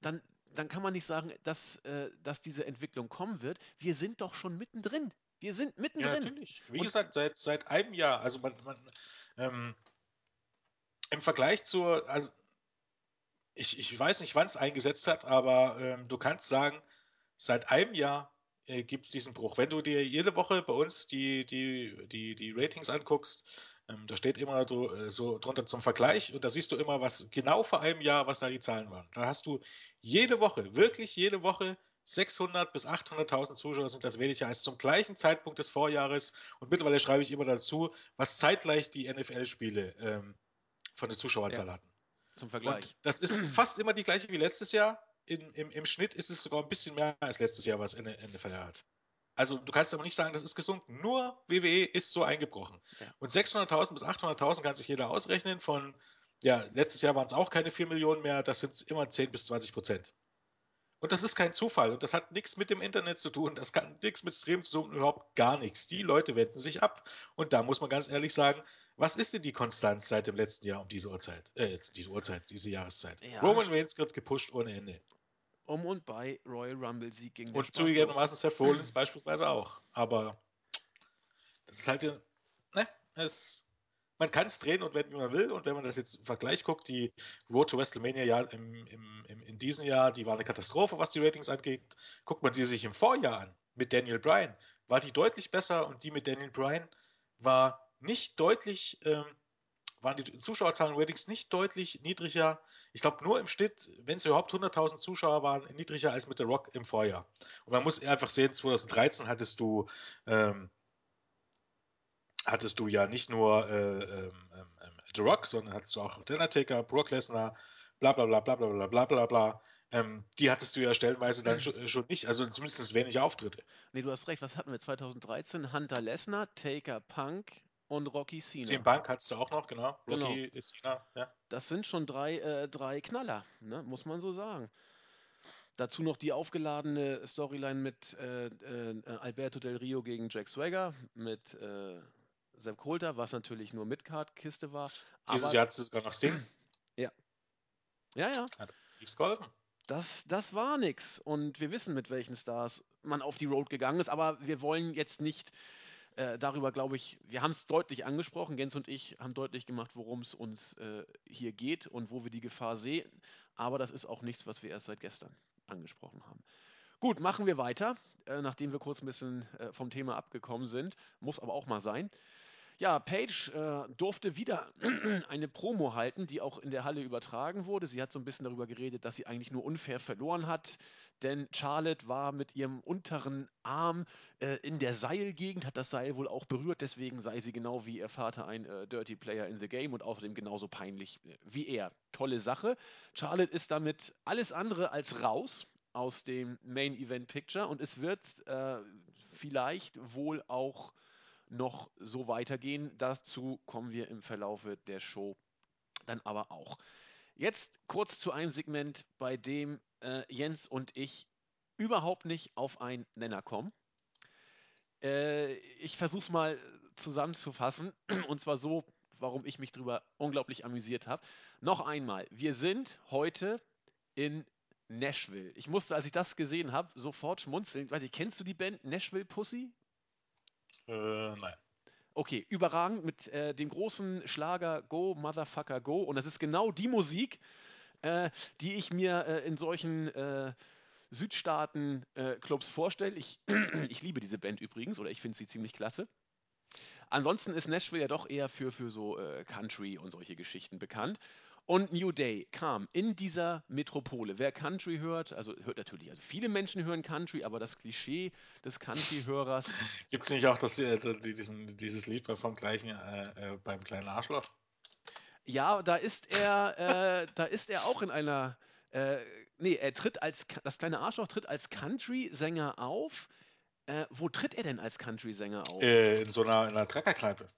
dann dann kann man nicht sagen, dass, äh, dass diese Entwicklung kommen wird. Wir sind doch schon mittendrin. Wir sind mittendrin. Ja, natürlich. Wie Und gesagt, seit, seit einem Jahr. Also man, man ähm, im Vergleich zur, also ich, ich weiß nicht, wann es eingesetzt hat, aber ähm, du kannst sagen, seit einem Jahr äh, gibt es diesen Bruch. Wenn du dir jede Woche bei uns die, die, die, die Ratings anguckst, ähm, da steht immer so, äh, so drunter zum Vergleich und da siehst du immer, was genau vor einem Jahr, was da die Zahlen waren. Da hast du jede Woche, wirklich jede Woche 600 bis 800.000 Zuschauer sind das weniger als zum gleichen Zeitpunkt des Vorjahres. Und mittlerweile schreibe ich immer dazu, was zeitgleich die NFL-Spiele ähm, von der Zuschauerzahl ja, hatten. Zum Vergleich. Und das ist [CLEARS THROAT] fast immer die gleiche wie letztes Jahr. In, im, Im Schnitt ist es sogar ein bisschen mehr als letztes Jahr, was NFL hat. Also du kannst aber nicht sagen, das ist gesunken. Nur WWE ist so eingebrochen. Ja. Und 600.000 bis 800.000 kann sich jeder ausrechnen. Von, ja, letztes Jahr waren es auch keine 4 Millionen mehr, das sind immer 10 bis 20 Prozent. Und das ist kein Zufall und das hat nichts mit dem Internet zu tun, das kann nichts mit Stream zu tun, überhaupt gar nichts. Die Leute wenden sich ab. Und da muss man ganz ehrlich sagen, was ist denn die Konstanz seit dem letzten Jahr um diese Uhrzeit? Äh, diese Uhrzeit, diese Jahreszeit. Ja. Roman Reigns wird gepusht ohne Ende. Um und bei Royal Rumble Sieg gegen Und zugegebenermaßen Seth Rollins [CLEARS THROAT] beispielsweise auch. Aber das ist halt es, man kann es drehen und wenden, wie man will. Und wenn man das jetzt im Vergleich guckt, die Road to WrestleMania ja im, im, im, in diesem Jahr, die war eine Katastrophe, was die Ratings angeht. Guckt man sie sich im Vorjahr an mit Daniel Bryan, war die deutlich besser und die mit Daniel Bryan war nicht deutlich, ähm, waren die Zuschauerzahlen Ratings nicht deutlich niedriger. Ich glaube nur im Schnitt, wenn es überhaupt 100.000 Zuschauer waren, niedriger als mit The Rock im Vorjahr. Und man muss einfach sehen, 2013 hattest du ähm, hattest du ja nicht nur äh, ähm, ähm, The Rock, sondern hattest du auch Undertaker, Brock Lesnar, bla bla bla bla bla bla bla bla bla. Ähm, die hattest du ja stellenweise dann schon, schon nicht, also zumindest wenig Auftritte. Nee, du hast recht, was hatten wir 2013? Hunter Lesnar, Taker Punk und Rocky Cena. CM Punk hattest du auch noch, genau. Genau. Rocky Cena, ja. Das sind schon drei, äh, drei Knaller, ne? muss man so sagen. Dazu noch die aufgeladene Storyline mit äh, äh, Alberto Del Rio gegen Jack Swagger, mit äh, Sepp Coulter, was natürlich nur Midcard-Kiste war. Dieses aber, Jahr hattest du sogar noch Sting. [CLEARS THROAT] Ja. Ja, ja. Hat nichts geholfen. Das, das war nix. Und wir wissen, mit welchen Stars man auf die Road gegangen ist, aber wir wollen jetzt nicht äh, darüber, glaube ich, wir haben es deutlich angesprochen. Jens und ich haben deutlich gemacht, worum es uns äh, hier geht und wo wir die Gefahr sehen. Aber das ist auch nichts, was wir erst seit gestern angesprochen haben. Gut, machen wir weiter, äh, nachdem wir kurz ein bisschen äh, vom Thema abgekommen sind. Muss aber auch mal sein. Ja, Paige äh, durfte wieder [CLEARS THROAT] eine Promo halten, die auch in der Halle übertragen wurde. Sie hat so ein bisschen darüber geredet, dass sie eigentlich nur unfair verloren hat, denn Charlotte war mit ihrem unteren Arm äh, in der Seilgegend, hat das Seil wohl auch berührt, deswegen sei sie genau wie ihr Vater ein äh, Dirty Player in the Game und außerdem genauso peinlich äh, wie er. Tolle Sache. Charlotte ist damit alles andere als raus aus dem Main Event Picture und es wird äh, vielleicht wohl auch noch so weitergehen. Dazu kommen wir im Verlaufe der Show dann aber auch. Jetzt kurz zu einem Segment, bei dem äh, Jens und ich überhaupt nicht auf einen Nenner kommen. Äh, ich versuche es mal zusammenzufassen [CLEARS THROAT] und zwar so, warum ich mich darüber unglaublich amüsiert habe. Noch einmal, wir sind heute in Nashville. Ich musste, als ich das gesehen habe, sofort schmunzeln. Weiß ich, kennst du die Band Nashville Pussy? Äh, nein. Okay, überragend mit äh, dem großen Schlager Go, Motherfucker Go. Und das ist genau die Musik, äh, die ich mir äh, in solchen äh, Südstaaten-Clubs vorstelle. Ich, [CLEARS THROAT] ich liebe diese Band übrigens, oder ich finde sie ziemlich klasse. Ansonsten ist Nashville ja doch eher für, für so äh, Country und solche Geschichten bekannt. Und New Day kam in dieser Metropole. Wer Country hört, also hört natürlich, also viele Menschen hören Country, aber das Klischee des Country-Hörers. [LAUGHS] Gibt es nicht auch das, äh, diesen, dieses Lied vom gleichen, äh, äh, beim kleinen Arschloch? Ja, da ist er, äh, da ist er auch in einer. Äh, nee, er tritt als. Das kleine Arschloch tritt als Country-Sänger auf. Äh, wo tritt er denn als Country-Sänger auf? in so einer, in einer Treckerkneipe.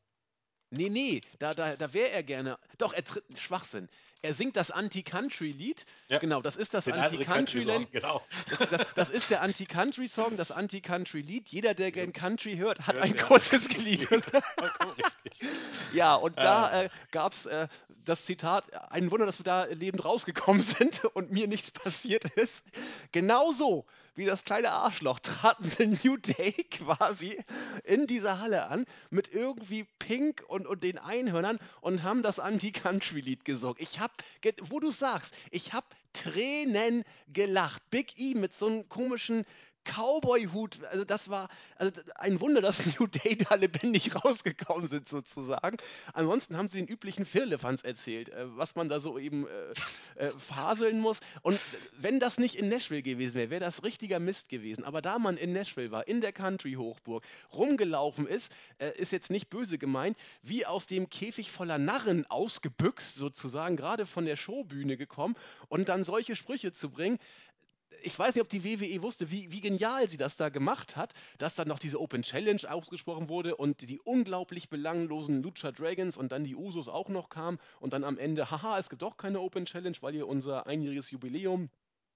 Nee, nee, da, da, da wäre er gerne. Doch, er tritt. Schwachsinn. Er singt das Anti-Country-Lied. Ja. Genau, das ist das Anti-Country-Lied. Genau. Das, das, ist der Anti-Country-Song, das Anti-Country-Lied. Jeder, der gern Country hört, hat Ja, ein ja, kurzes das Lied. Lied. Vollkommen richtig. Ja, und da Ah. äh, gab es äh, das Zitat, ein Wunder, dass wir da lebend rausgekommen [LAUGHS] sind und mir nichts passiert ist. Genauso wie das kleine Arschloch traten The New Day quasi in dieser Halle an mit irgendwie Pink und, und den Einhörnern und haben das Anti-Country-Lied gesungen. Ich hab, ge- wo du sagst, ich hab Tränen gelacht. Big E mit so einem komischen Cowboy-Hut, also das war also ein Wunder, dass [LAUGHS] New Day da lebendig rausgekommen sind sozusagen. Ansonsten haben sie den üblichen Firlefanz erzählt, äh, was man da so eben äh, äh, faseln muss. Und wenn das nicht in Nashville gewesen wäre, wäre das richtiger Mist gewesen. Aber da man in Nashville war, in der Country-Hochburg, rumgelaufen ist, äh, ist jetzt nicht böse gemeint, wie aus dem Käfig voller Narren ausgebüxt sozusagen, gerade von der Showbühne gekommen und dann solche Sprüche zu bringen, ich weiß nicht, ob die WWE wusste, wie, wie genial sie das da gemacht hat, dass dann noch diese Open Challenge ausgesprochen wurde und die unglaublich belanglosen Lucha Dragons und dann die Usos auch noch kamen und dann am Ende, haha, es gibt doch keine Open Challenge, weil ihr unser einjähriges Jubiläum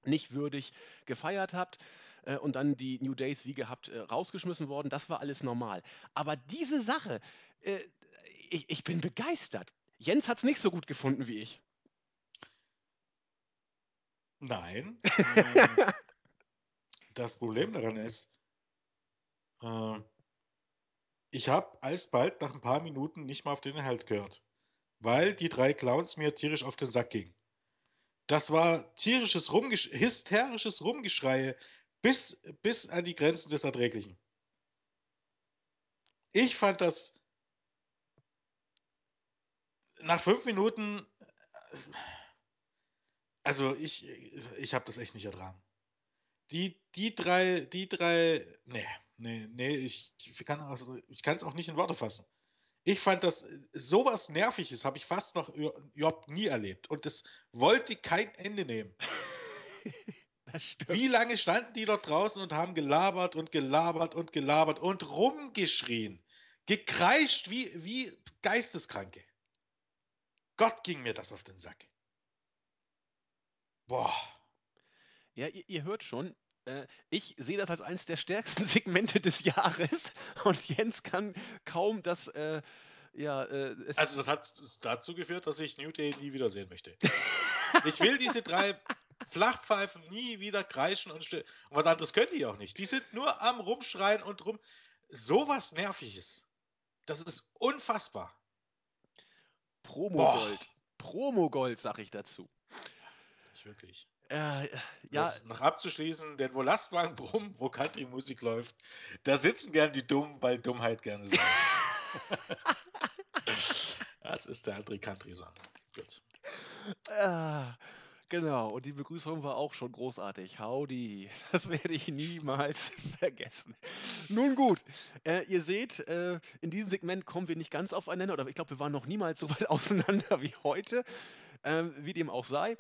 nicht würdig gefeiert habt äh, und dann die New Days wie gehabt äh, rausgeschmissen worden. Das war alles normal. Aber diese Sache, äh, ich, ich bin begeistert. Jens hat es nicht so gut gefunden wie ich. Nein. ähm, [LAUGHS] das Problem daran ist, äh, ich habe alsbald nach ein paar Minuten nicht mal auf den Inhalt gehört, weil die drei Clowns mir tierisch auf den Sack gingen. Das war tierisches Rumgesch hysterisches Rumgeschreie bis, bis an die Grenzen des Erträglichen. Ich fand das nach fünf Minuten, also ich, ich habe das echt nicht ertragen. Die, die drei, die drei, nee, nee, nee, ich, ich kann also, es auch nicht in Worte fassen. Ich fand das sowas Nerviges habe ich fast noch überhaupt nie erlebt. Und das wollte kein Ende nehmen. [LAUGHS] Wie lange standen die dort draußen und haben gelabert und gelabert und gelabert und rumgeschrien? Gekreischt wie, wie Geisteskranke. Gott ging mir das auf den Sack. Boah. Ja, ihr, ihr hört schon, äh, ich sehe das als eines der stärksten [LAUGHS] Segmente des Jahres [LAUGHS] und Jens kann kaum das. Äh, ja, äh, also, das hat dazu geführt, dass ich New Day nie wiedersehen möchte. ich will diese drei Flachpfeifen nie wieder kreischen und, und was anderes können die auch nicht. Die sind nur am Rumschreien und rum. Sowas Nerviges. Das ist unfassbar. Promo-Gold. Promo-Gold, sag ich dazu. Nicht wirklich. Äh, ja. Das noch abzuschließen, denn wo Lastwagen brummen, wo Country-Musik läuft, da sitzen gern die Dummen, weil Dummheit gerne sein. [LAUGHS] das ist der André Country-Song. Gut. Ah, genau, und die Begrüßung war auch schon großartig. Howdy, [LAUGHS] das werde ich niemals [LAUGHS] vergessen. Nun gut, äh, ihr seht, äh, in diesem Segment kommen wir nicht ganz aufeinander, oder ich glaube, wir waren noch niemals so weit auseinander wie heute. Ähm, wie dem auch sei.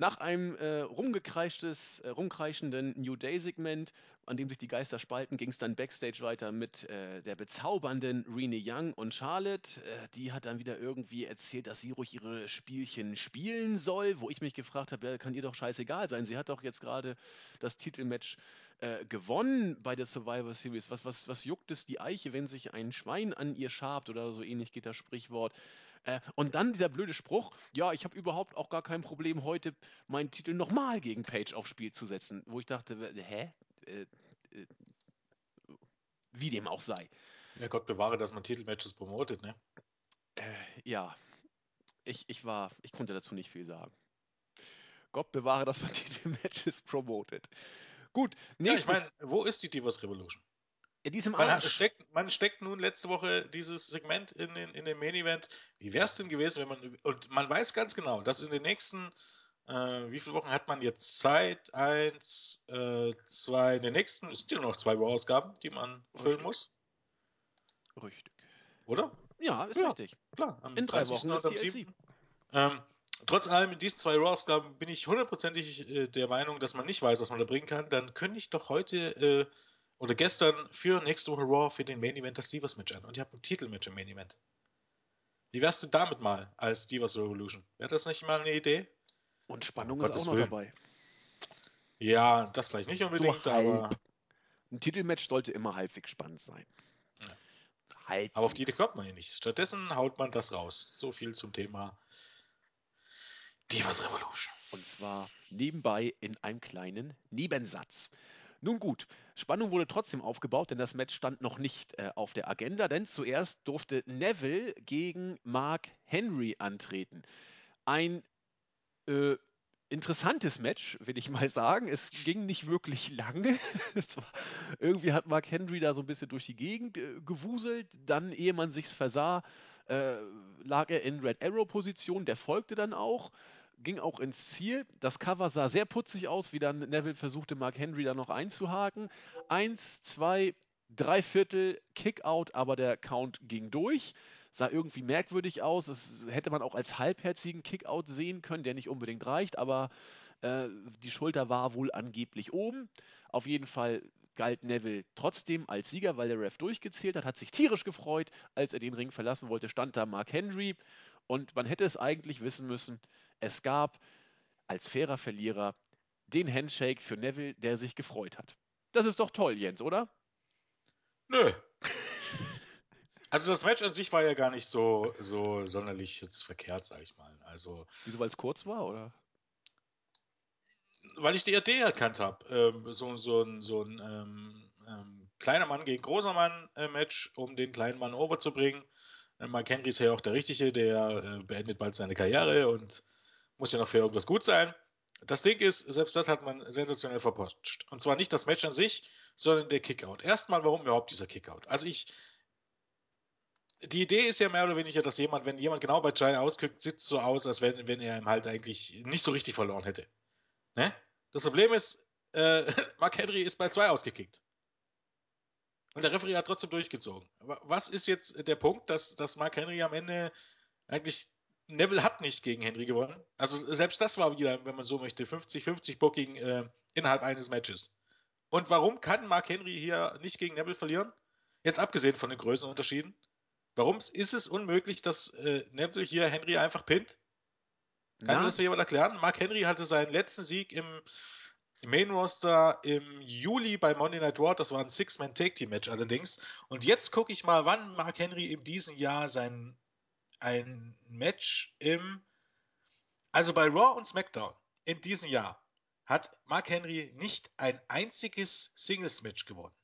Nach einem äh, rumgekreischtes, äh, rumkreischenden New Day-Segment, an dem sich die Geister spalten, ging es dann backstage weiter mit äh, der bezaubernden Rene Young und Charlotte. Äh, die hat dann wieder irgendwie erzählt, dass sie ruhig ihre Spielchen spielen soll, wo ich mich gefragt habe, ja, kann ihr doch scheißegal sein. Sie hat doch jetzt gerade das Titelmatch äh, gewonnen bei der Survivor Series. Was, was, was juckt es die Eiche, wenn sich ein Schwein an ihr schabt oder so ähnlich geht das Sprichwort. Äh, und dann dieser blöde Spruch, ja, ich habe überhaupt auch gar kein Problem, heute meinen Titel nochmal gegen Page aufs Spiel zu setzen. Wo ich dachte, hä? Äh, äh, wie dem auch sei. Ja, Gott bewahre, dass man Titelmatches promotet, ne? Äh, ja. Ich, ich war, ich konnte dazu nicht viel sagen. Gott bewahre, dass man [LAUGHS] Titelmatches promotet. Gut, nächstes. Ja, ich meine, wo ist die Divas Revolution? In diesem man, hat, steckt, man steckt nun letzte Woche dieses Segment in den, in den Main Event. Wie wäre es denn gewesen, wenn man. Und man weiß ganz genau, dass in den nächsten. Äh, wie viele Wochen hat man jetzt Zeit? Eins, äh, zwei. In den nächsten sind ja noch zwei Raw-Ausgaben, die man richtig. füllen muss. Richtig. Oder? Ja, ist ja, richtig. Klar, am in drei Wochen und am 7. Ähm, trotz allem, in diesen zwei Raw-Ausgaben bin ich hundertprozentig äh, der Meinung, dass man nicht weiß, was man da bringen kann. Dann könnte ich doch heute äh, oder gestern für nächste Woche Raw für den Main Event das Divas Match an. Und ihr habt ein Titelmatch im Main Event. Wie wärst du damit mal als Divas Revolution? Wäre das nicht mal eine Idee? Und Spannung oh, ist auch noch Willen. dabei. Ja, das vielleicht nicht unbedingt, so aber. Ein Titelmatch sollte immer halbwegs spannend sein. Ja. Halbwegs. Aber auf die Idee kommt man ja nicht. Stattdessen haut man das raus. So viel zum Thema Divas Revolution. Und zwar nebenbei in einem kleinen Nebensatz. Nun gut, Spannung wurde trotzdem aufgebaut, denn das Match stand noch nicht äh, auf der Agenda, denn zuerst durfte Neville gegen Mark Henry antreten. Ein äh, interessantes Match, will ich mal sagen. Es ging nicht wirklich lange. [LAUGHS] war, irgendwie hat Mark Henry da so ein bisschen durch die Gegend äh, gewuselt. Dann, ehe man sich's versah, äh, lag er in Red Arrow Position. Der folgte dann auch ging auch ins Ziel. Das Cover sah sehr putzig aus, wie dann Neville versuchte, Mark Henry da noch einzuhaken. Eins, zwei, drei Viertel, Kickout, aber der Count ging durch. Sah irgendwie merkwürdig aus. Das hätte man auch als halbherzigen Kickout sehen können, der nicht unbedingt reicht, aber äh, die Schulter war wohl angeblich oben. Auf jeden Fall galt Neville trotzdem als Sieger, weil der Ref durchgezählt hat, hat sich tierisch gefreut. Als er den Ring verlassen wollte, stand da Mark Henry. Und man hätte es eigentlich wissen müssen, es gab als fairer Verlierer den Handshake für Neville, der sich gefreut hat. Das ist doch toll, Jens, oder? Nö. Also das Match an sich war ja gar nicht so, so sonderlich jetzt verkehrt, sag ich mal. Also, Wieso, weil es kurz war, oder? Weil ich die Idee erkannt habe. Ähm, so, so ein, so ein ähm, ähm, kleiner Mann gegen großer Mann äh, Match, um den kleinen Mann overzubringen. Äh, Mark Henry ist ja auch der Richtige, der äh, beendet bald seine Karriere und muss ja noch für irgendwas gut sein. Das Ding ist, selbst das hat man sensationell verpotscht. Und zwar nicht das Match an sich, sondern der Kickout. Erstmal, warum überhaupt dieser Kickout? Also ich, die Idee ist ja mehr oder weniger, dass jemand, wenn jemand genau bei Jai ausguckt, sieht es so aus, als wenn, wenn er ihm halt eigentlich nicht so richtig verloren hätte. Ne? Das Problem ist, äh, [LAUGHS] Mark Henry ist bei zwei ausgekickt. Und der Referee hat trotzdem durchgezogen. Was ist jetzt der Punkt, dass, dass Mark Henry am Ende eigentlich Neville hat nicht gegen Henry gewonnen. Also selbst das war wieder, wenn man so möchte, 50-50 Booking äh, innerhalb eines Matches. Und warum kann Mark Henry hier nicht gegen Neville verlieren? Jetzt abgesehen von den Größenunterschieden. Warum ist es unmöglich, dass äh, Neville hier Henry einfach pinnt? Kann Na? mir das mir jemand erklären? Mark Henry hatte seinen letzten Sieg im, Main Roster im Juli bei Monday Night Raw. Das war ein Six-Man-Take-Team-Match allerdings. Und jetzt gucke ich mal, wann Mark Henry in diesem Jahr sein ein Match im, also bei Raw und SmackDown in diesem Jahr hat Mark Henry nicht ein einziges Singles-Match gewonnen.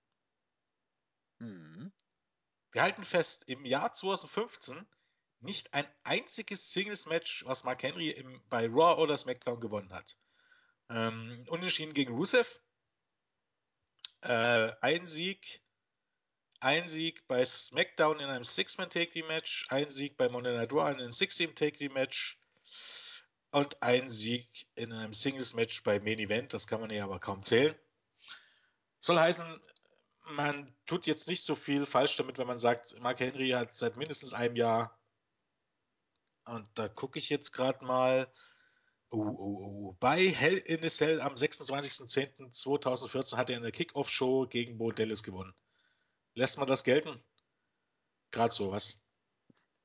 Mhm. Wir halten fest, im Jahr 2015 nicht ein einziges Singles-Match, was Mark Henry im, bei Raw oder SmackDown gewonnen hat. Ähm, Unentschieden gegen Rusev. Äh, ein Sieg ein Sieg bei SmackDown in einem Six-Man-Take-Team-Match, ein Sieg bei Monday Night Raw in einem Six-Team-Take-Team-Match und ein Sieg in einem Singles-Match bei Main Event. Das kann man ja aber kaum zählen. Soll heißen, man tut jetzt nicht so viel falsch damit, wenn man sagt, Mark Henry hat seit mindestens einem Jahr und da gucke ich jetzt gerade mal. Oh, oh, oh. Bei Hell in a Cell am 26.10.2014 hat er in der Kickoff-Show gegen Bo Dallas gewonnen. Lässt man das gelten? Gerade so, was?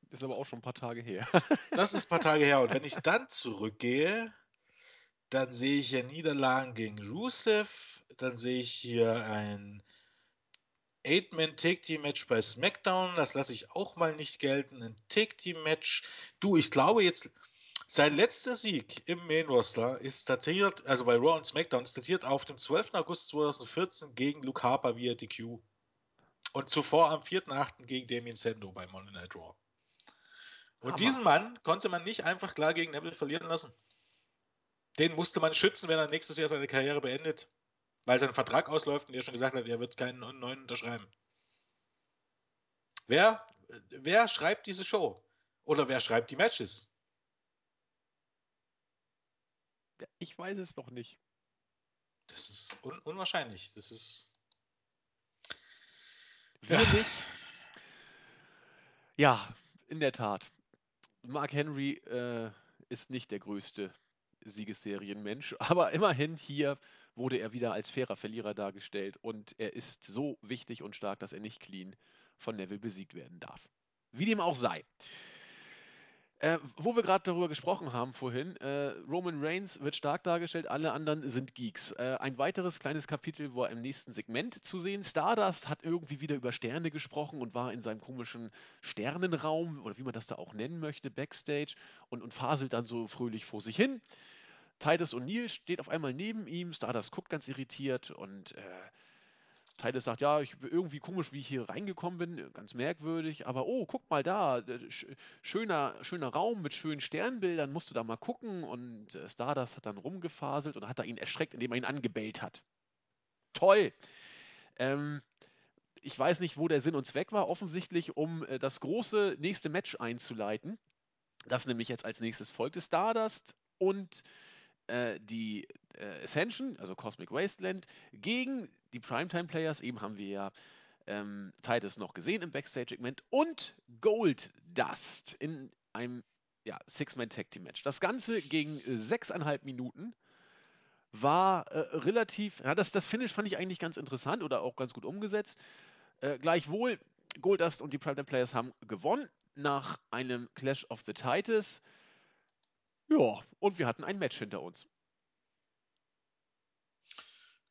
Ist aber auch schon ein paar Tage her. [LAUGHS] das ist ein paar Tage her. Und wenn ich [LAUGHS] dann zurückgehe, dann sehe ich hier Niederlagen gegen Rusev. Dann sehe ich hier ein Eight-Man-Take-Team-Match bei SmackDown. Das lasse ich auch mal nicht gelten. Ein Take-Team-Match. Du, ich glaube jetzt, sein letzter Sieg im Main-Roster ist datiert, also bei Raw und SmackDown, ist datiert auf dem 12. August 2014 gegen Luke Harper via DQ. Und zuvor am 4.8. gegen Damien Sendo bei Monday Night Raw. Und Hammer. diesen Mann konnte man nicht einfach klar gegen Neville verlieren lassen. Den musste man schützen, wenn er nächstes Jahr seine Karriere beendet. Weil sein Vertrag ausläuft und er schon gesagt hat, er wird keinen neuen unterschreiben. Wer, wer schreibt diese Show? Oder wer schreibt die Matches? Ich weiß es doch nicht. Das ist un unwahrscheinlich. Das ist. Wir ja. nicht. Ja, in der Tat. Mark Henry äh, ist nicht der größte Siegesserienmensch, [LAUGHS] aber immerhin hier wurde er wieder als fairer Verlierer dargestellt und er ist so wichtig und stark, dass er nicht clean von Neville besiegt werden darf. Wie dem auch sei. Äh, wo wir gerade darüber gesprochen haben vorhin, äh, Roman Reigns wird stark dargestellt, alle anderen sind Geeks. Äh, ein weiteres kleines Kapitel war im nächsten Segment zu sehen. Stardust hat irgendwie wieder über Sterne gesprochen und war in seinem komischen Sternenraum, oder wie man das da auch nennen möchte, Backstage und, und faselt dann so fröhlich vor sich hin. Titus O'Neill steht auf einmal neben ihm, Stardust guckt ganz irritiert und äh, Titus sagt, ja, ich irgendwie komisch, wie ich hier reingekommen bin, ganz merkwürdig, aber oh, guck mal da, schöner, schöner Raum mit schönen Sternbildern, musst du da mal gucken und äh, Stardust hat dann rumgefaselt und hat da ihn erschreckt, indem er ihn angebellt hat. Toll! Ähm, ich weiß nicht, wo der Sinn und Zweck war, offensichtlich, um äh, das große nächste Match einzuleiten. Das nämlich jetzt als nächstes folgte Stardust und äh, die äh, Ascension, also Cosmic Wasteland, gegen die Primetime Players, eben haben wir ja ähm, Titus noch gesehen im Backstage-Segment, und Gold Dust in einem ja, Six-Man-Tag-Team-Match. Das Ganze gegen äh, sechseinhalb Minuten war äh, relativ, ja, das, das Finish fand ich eigentlich ganz interessant oder auch ganz gut umgesetzt. Äh, gleichwohl, Goldust und die Primetime Players haben gewonnen nach einem Clash of the Titans. Ja, und wir hatten ein Match hinter uns.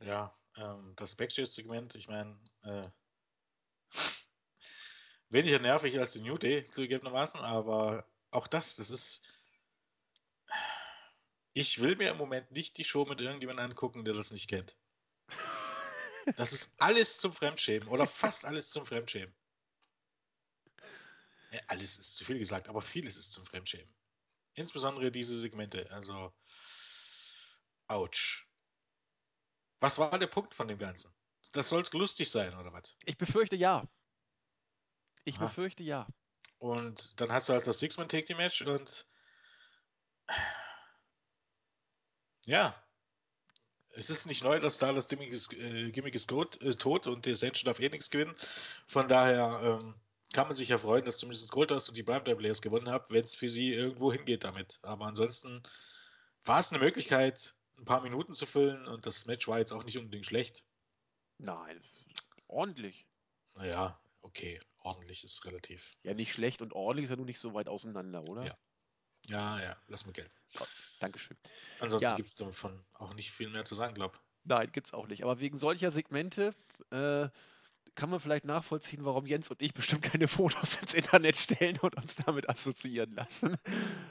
Ja, ähm, das Backstage-Segment, ich meine, äh, weniger nervig als die New Day zugegebenermaßen, aber auch das, das ist. Ich will mir im Moment nicht die Show mit irgendjemandem angucken, der das nicht kennt. Das ist alles zum Fremdschämen oder fast alles zum Fremdschämen. Ja, alles ist zu viel gesagt, aber vieles ist zum Fremdschämen. Insbesondere diese Segmente. Also, ouch. Was war der Punkt von dem Ganzen? Das sollte lustig sein, oder was? Ich befürchte ja. Ich Aha. befürchte ja. Und dann hast du also das Six-Man-Take-Team-Match und ja, es ist nicht neu, dass da das Gimmick ist, äh, Gimmick ist gut, äh, tot und der Ascension darf eh nichts gewinnen. Von daher ähm, kann man sich ja freuen, dass zumindest Goldust und die Primetime Players gewonnen haben, wenn es für sie irgendwo hingeht damit. Aber ansonsten war es eine Möglichkeit, ein paar Minuten zu füllen und das Match war jetzt auch nicht unbedingt schlecht. Nein, ordentlich. Naja, okay, ordentlich ist relativ. Ja, nicht schlecht und ordentlich ist ja nun nicht so weit auseinander, oder? Ja. Ja, ja, lass mir Geld. Dankeschön. Ansonsten Ja. gibt es davon auch nicht viel mehr zu sagen, glaub. Nein, gibt's auch nicht. Aber wegen solcher Segmente äh, kann man vielleicht nachvollziehen, warum Jens und ich bestimmt keine Fotos ins Internet stellen und uns damit assoziieren lassen.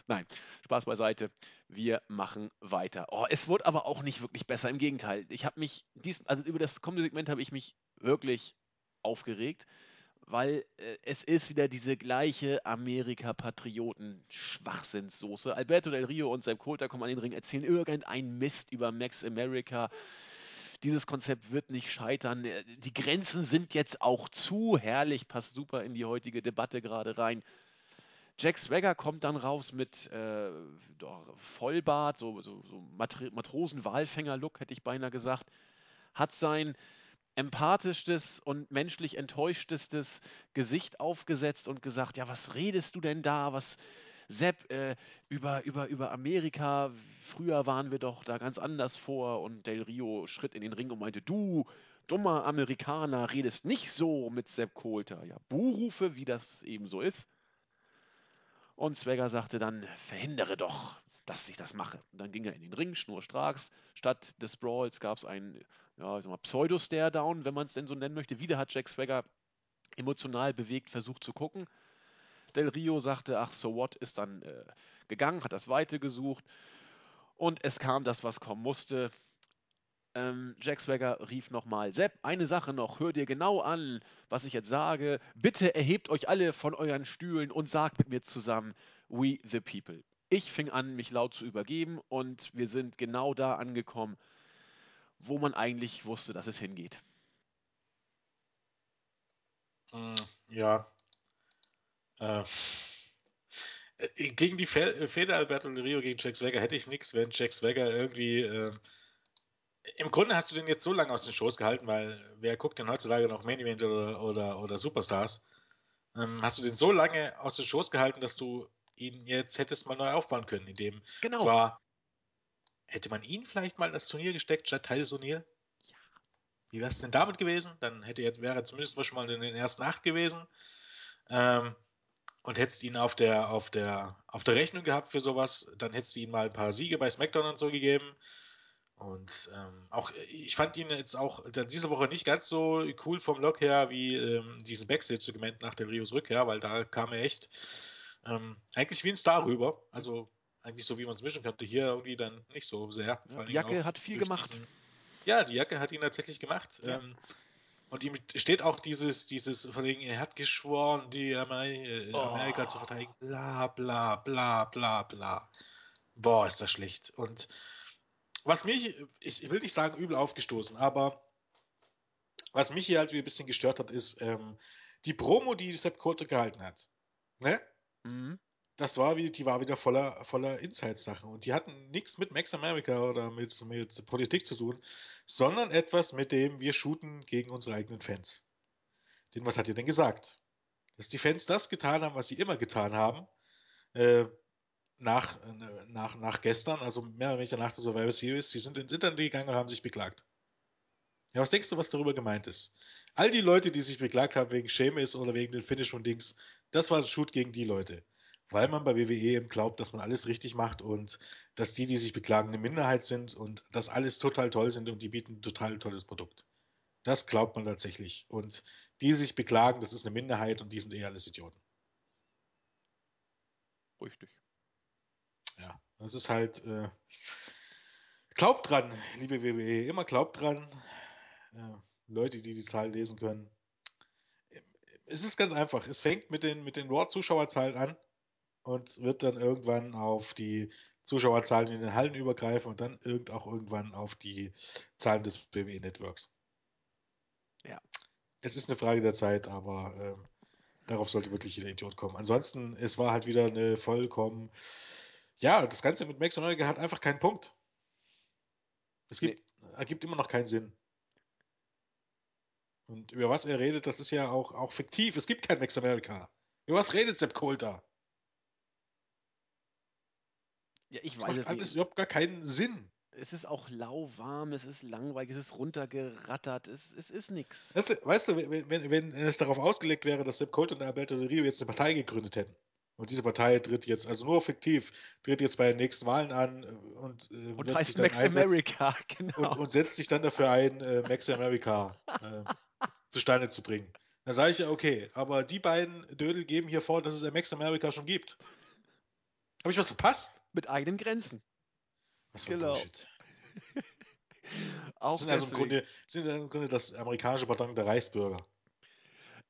Nein, Spaß beiseite. Wir machen weiter. Oh, es wurde aber auch nicht wirklich besser. Im Gegenteil. Ich habe mich dies, also über das kommende Segment habe ich mich wirklich aufgeregt, weil äh, es ist wieder diese gleiche Amerika-Patrioten-Schwachsinnssoße. Alberto Del Rio und Sepp Coulter kommen an den Ring, erzählen irgendeinen Mist über Max America. Dieses Konzept wird nicht scheitern. Äh, Die Grenzen sind jetzt auch zu herrlich, passt super in die heutige Debatte gerade rein. Jack Swagger kommt dann raus mit äh, Vollbart, so, so, so Matrosen-Walfänger-Look, hätte ich beinahe gesagt. Hat sein empathischstes und menschlich enttäuschtestes Gesicht aufgesetzt und gesagt, ja, was redest du denn da? Was, Sepp, äh, über, über, über Amerika, früher waren wir doch da ganz anders vor und Del Rio schritt in den Ring und meinte, du, dummer Amerikaner, redest nicht so mit Sepp Coulter. Ja, Buhrufe, wie das eben so ist. Und Swagger sagte dann, verhindere doch, dass ich das mache. Und dann ging er in den Ring, schnurstracks. Statt des Brawls gab es einen ja, Pseudo-Stare-Down, wenn man es denn so nennen möchte. Wieder hat Jack Swagger emotional bewegt versucht zu gucken. Del Rio sagte, ach, so what, ist dann äh, gegangen, hat das Weite gesucht. Und es kam das, was kommen musste. Ähm, Jack Swagger rief nochmal, Sepp, eine Sache noch, hör dir genau an, was ich jetzt sage. Bitte erhebt euch alle von euren Stühlen und sagt mit mir zusammen, we the people. Ich fing an, mich laut zu übergeben und wir sind genau da angekommen, wo man eigentlich wusste, dass es hingeht. Mm, Ja. Äh, äh, gegen die Fe äh, Fehde Alberto Del Rio gegen Jack Swagger hätte ich nichts, wenn Jack Swagger irgendwie. ähm, Im Grunde hast du den jetzt so lange aus den Shows gehalten, weil wer guckt denn heutzutage noch Main Event oder, oder, oder Superstars? Ähm, hast du den so lange aus den Shows gehalten, dass du ihn jetzt hättest mal neu aufbauen können, indem Genau. zwar hätte man ihn vielleicht mal in das Turnier gesteckt statt Titus O'Neill? Wie wäre es denn damit gewesen? Dann hätte jetzt wäre er zumindest schon mal in den ersten acht gewesen. Ähm, und hättest ihn auf der, auf, der, auf der Rechnung gehabt für sowas, dann hättest du ihm mal ein paar Siege bei SmackDown und so gegeben. Und ähm, auch, ich fand ihn jetzt auch dann diese Woche nicht ganz so cool vom Look her wie ähm, diesen Backstage-Segment nach der Rios Rückkehr, weil da kam er echt ähm, eigentlich wie ein Star rüber. Also eigentlich so, wie man es mischen könnte. Hier irgendwie dann nicht so sehr. Ja, die Jacke hat viel gemacht. diesen- ja, die Jacke hat ihn tatsächlich gemacht. Ja. Und ihm steht auch dieses, dieses, von wegen, er hat geschworen, die Ameri äh, Oh. Amerika zu verteidigen. Bla, bla, bla, bla, bla. Boah, ist das schlecht. Und was mich, ich will nicht sagen übel aufgestoßen, aber was mich hier halt wieder ein bisschen gestört hat, ist ähm, die Promo, die Sepp Coulter gehalten hat. Ne? Mhm. Das war wie, die war wieder voller, voller Insights-Sachen. Und die hatten nichts mit Max America oder mit, mit Politik zu tun, sondern etwas mit dem, wir shooten gegen unsere eigenen Fans. Denn was hat ihr denn gesagt? Dass die Fans das getan haben, was sie immer getan haben, äh, nach, nach, nach gestern, also mehr oder weniger nach der Survivor Series, sie sind ins Internet gegangen und haben sich beklagt. Ja, was denkst du, was darüber gemeint ist? All die Leute, die sich beklagt haben wegen Seamus oder wegen den Finish und Dings, das war ein Shoot gegen die Leute. Weil man bei WWE eben glaubt, dass man alles richtig macht und dass die, die sich beklagen, eine Minderheit sind und dass alles total toll sind und die bieten ein total tolles Produkt. Das glaubt man tatsächlich. Und die, die sich beklagen, das ist eine Minderheit und die sind eh alles Idioten. Richtig. Ja, das ist halt. Äh, glaubt dran, liebe WWE, immer glaubt dran. Äh, Leute, die die Zahlen lesen können. Es ist ganz einfach. Es fängt mit den, mit den Raw-Zuschauerzahlen an und wird dann irgendwann auf die Zuschauerzahlen in den Hallen übergreifen und dann irgend auch irgendwann auf die Zahlen des WWE Networks. Ja. Es ist eine Frage der Zeit, aber ähm, darauf sollte wirklich jeder Idiot kommen. Ansonsten, es war halt wieder eine vollkommen. Ja, das Ganze mit Max America hat einfach keinen Punkt. Es gibt, ergibt immer noch keinen Sinn. Und über was er redet, das ist ja auch, auch fiktiv. Es gibt kein Max America. Über was redet Sepp Coulter? Ja, ich weiß es alles nicht. überhaupt gar keinen Sinn. Es ist auch lauwarm, es ist langweilig, es ist runtergerattert, es, es ist nix. Weißt du, weißt du, wenn, wenn, wenn es darauf ausgelegt wäre, dass Sepp Coulter und Alberto Del Rio jetzt eine Partei gegründet hätten, und diese Partei tritt jetzt, also nur fiktiv, tritt jetzt bei den nächsten Wahlen an äh, und, äh, Und heißt Max America, [LAUGHS] genau. und, und setzt sich dann dafür ein, äh, Max America äh, zustande zu bringen. Dann sage ich ja, okay, aber die beiden Dödel geben hier vor, dass es ein Max America schon gibt. Habe ich was verpasst? Mit eigenen Grenzen. Was für Genau. Bullshit. [LAUGHS] Auch sind also. Grunde, sind im Grunde das amerikanische Pardon der Reichsbürger.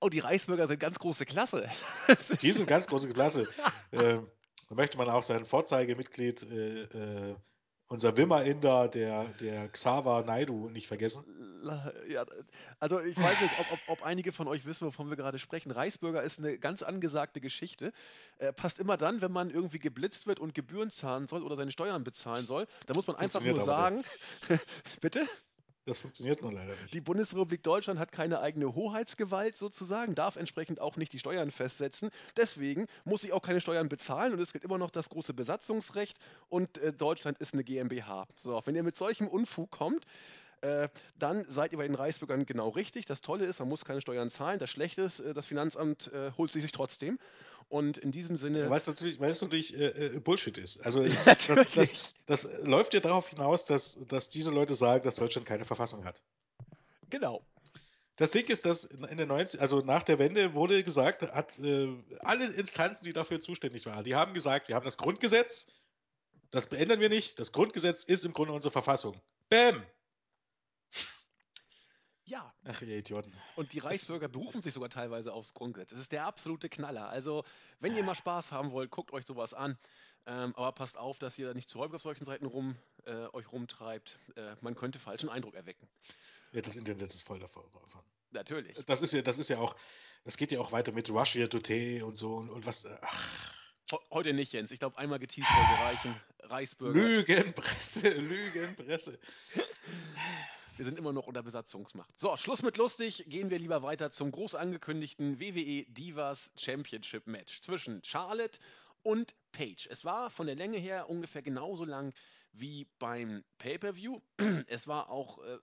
Oh, die Reichsbürger sind ganz große Klasse. [LAUGHS] Die sind ganz große Klasse. [LAUGHS] ähm, da möchte man auch sein Vorzeigemitglied, äh, äh, unser Wimmer-Inder, der, der Xaver Naidu, nicht vergessen. Ja, also ich weiß nicht, ob, ob, ob einige von euch wissen, wovon wir gerade sprechen. Reichsbürger ist eine ganz angesagte Geschichte. Äh, passt immer dann, wenn man irgendwie geblitzt wird und Gebühren zahlen soll oder seine Steuern bezahlen soll. Da muss man einfach nur sagen, [LAUGHS] bitte? Das funktioniert nur leider nicht. Die Bundesrepublik Deutschland hat keine eigene Hoheitsgewalt sozusagen, darf entsprechend auch nicht die Steuern festsetzen. Deswegen muss ich auch keine Steuern bezahlen und es gilt immer noch das große Besatzungsrecht und äh, Deutschland ist eine GmbH. So, wenn ihr mit solchem Unfug kommt, äh, dann seid ihr bei den Reichsbürgern genau richtig. Das Tolle ist, man muss keine Steuern zahlen. Das Schlechte ist, äh, das Finanzamt äh, holt sie sich trotzdem. Und in diesem Sinne. Weil es natürlich, weil es natürlich äh, äh, Bullshit ist. Also Ja, [LAUGHS] das, das, das läuft ja darauf hinaus, dass, dass diese Leute sagen, dass Deutschland keine Verfassung hat. Genau. Das Ding ist, dass in den 90, also nach der Wende wurde gesagt, hat äh, alle Instanzen, die dafür zuständig waren, die haben gesagt, wir haben das Grundgesetz, das beändern wir nicht, das Grundgesetz ist im Grunde unsere Verfassung. Bäm! Ja, Ach, ihr Idioten. Und die Es- Reichsbürger berufen sich sogar teilweise aufs Grundgesetz. Das ist der absolute Knaller. Also, wenn ihr mal Spaß haben wollt, guckt euch sowas an. Ähm, aber passt auf, dass ihr nicht zu häufig auf solchen Seiten rum, äh, euch rumtreibt. Äh, man könnte falschen Eindruck erwecken. Ja, das Internet ist voll davon. Natürlich. Das ist ja, das ist ja auch, das geht ja auch weiter mit Russia Today und so und, und was. Ach, Heute nicht, Jens. Ich glaube, einmal geteased sollte reichen. Reichsbürger. Lügenpresse, Lügenpresse. [LAUGHS] Wir sind immer noch unter Besatzungsmacht. So, Schluss mit lustig. Gehen wir lieber weiter zum groß angekündigten WWE Divas Championship Match zwischen Charlotte und Paige. Es war von der Länge her ungefähr genauso lang wie beim Pay-Per-View. [CLEARS THROAT] Es war auch, äh,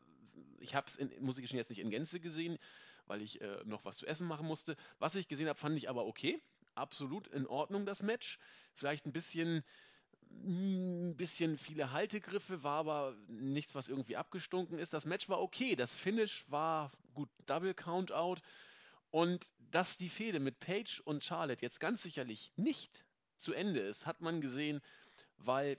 ich habe es, muss ich jetzt nicht in Gänze gesehen, weil ich äh, noch was zu essen machen musste. Was ich gesehen habe, fand ich aber okay. Absolut in Ordnung, das Match. Vielleicht ein bisschen ein bisschen viele Haltegriffe, war aber nichts, was irgendwie abgestunken ist. Das Match war okay, das Finish war gut, Double Countout. Und dass die Fehde mit Paige und Charlotte jetzt ganz sicherlich nicht zu Ende ist, hat man gesehen, weil,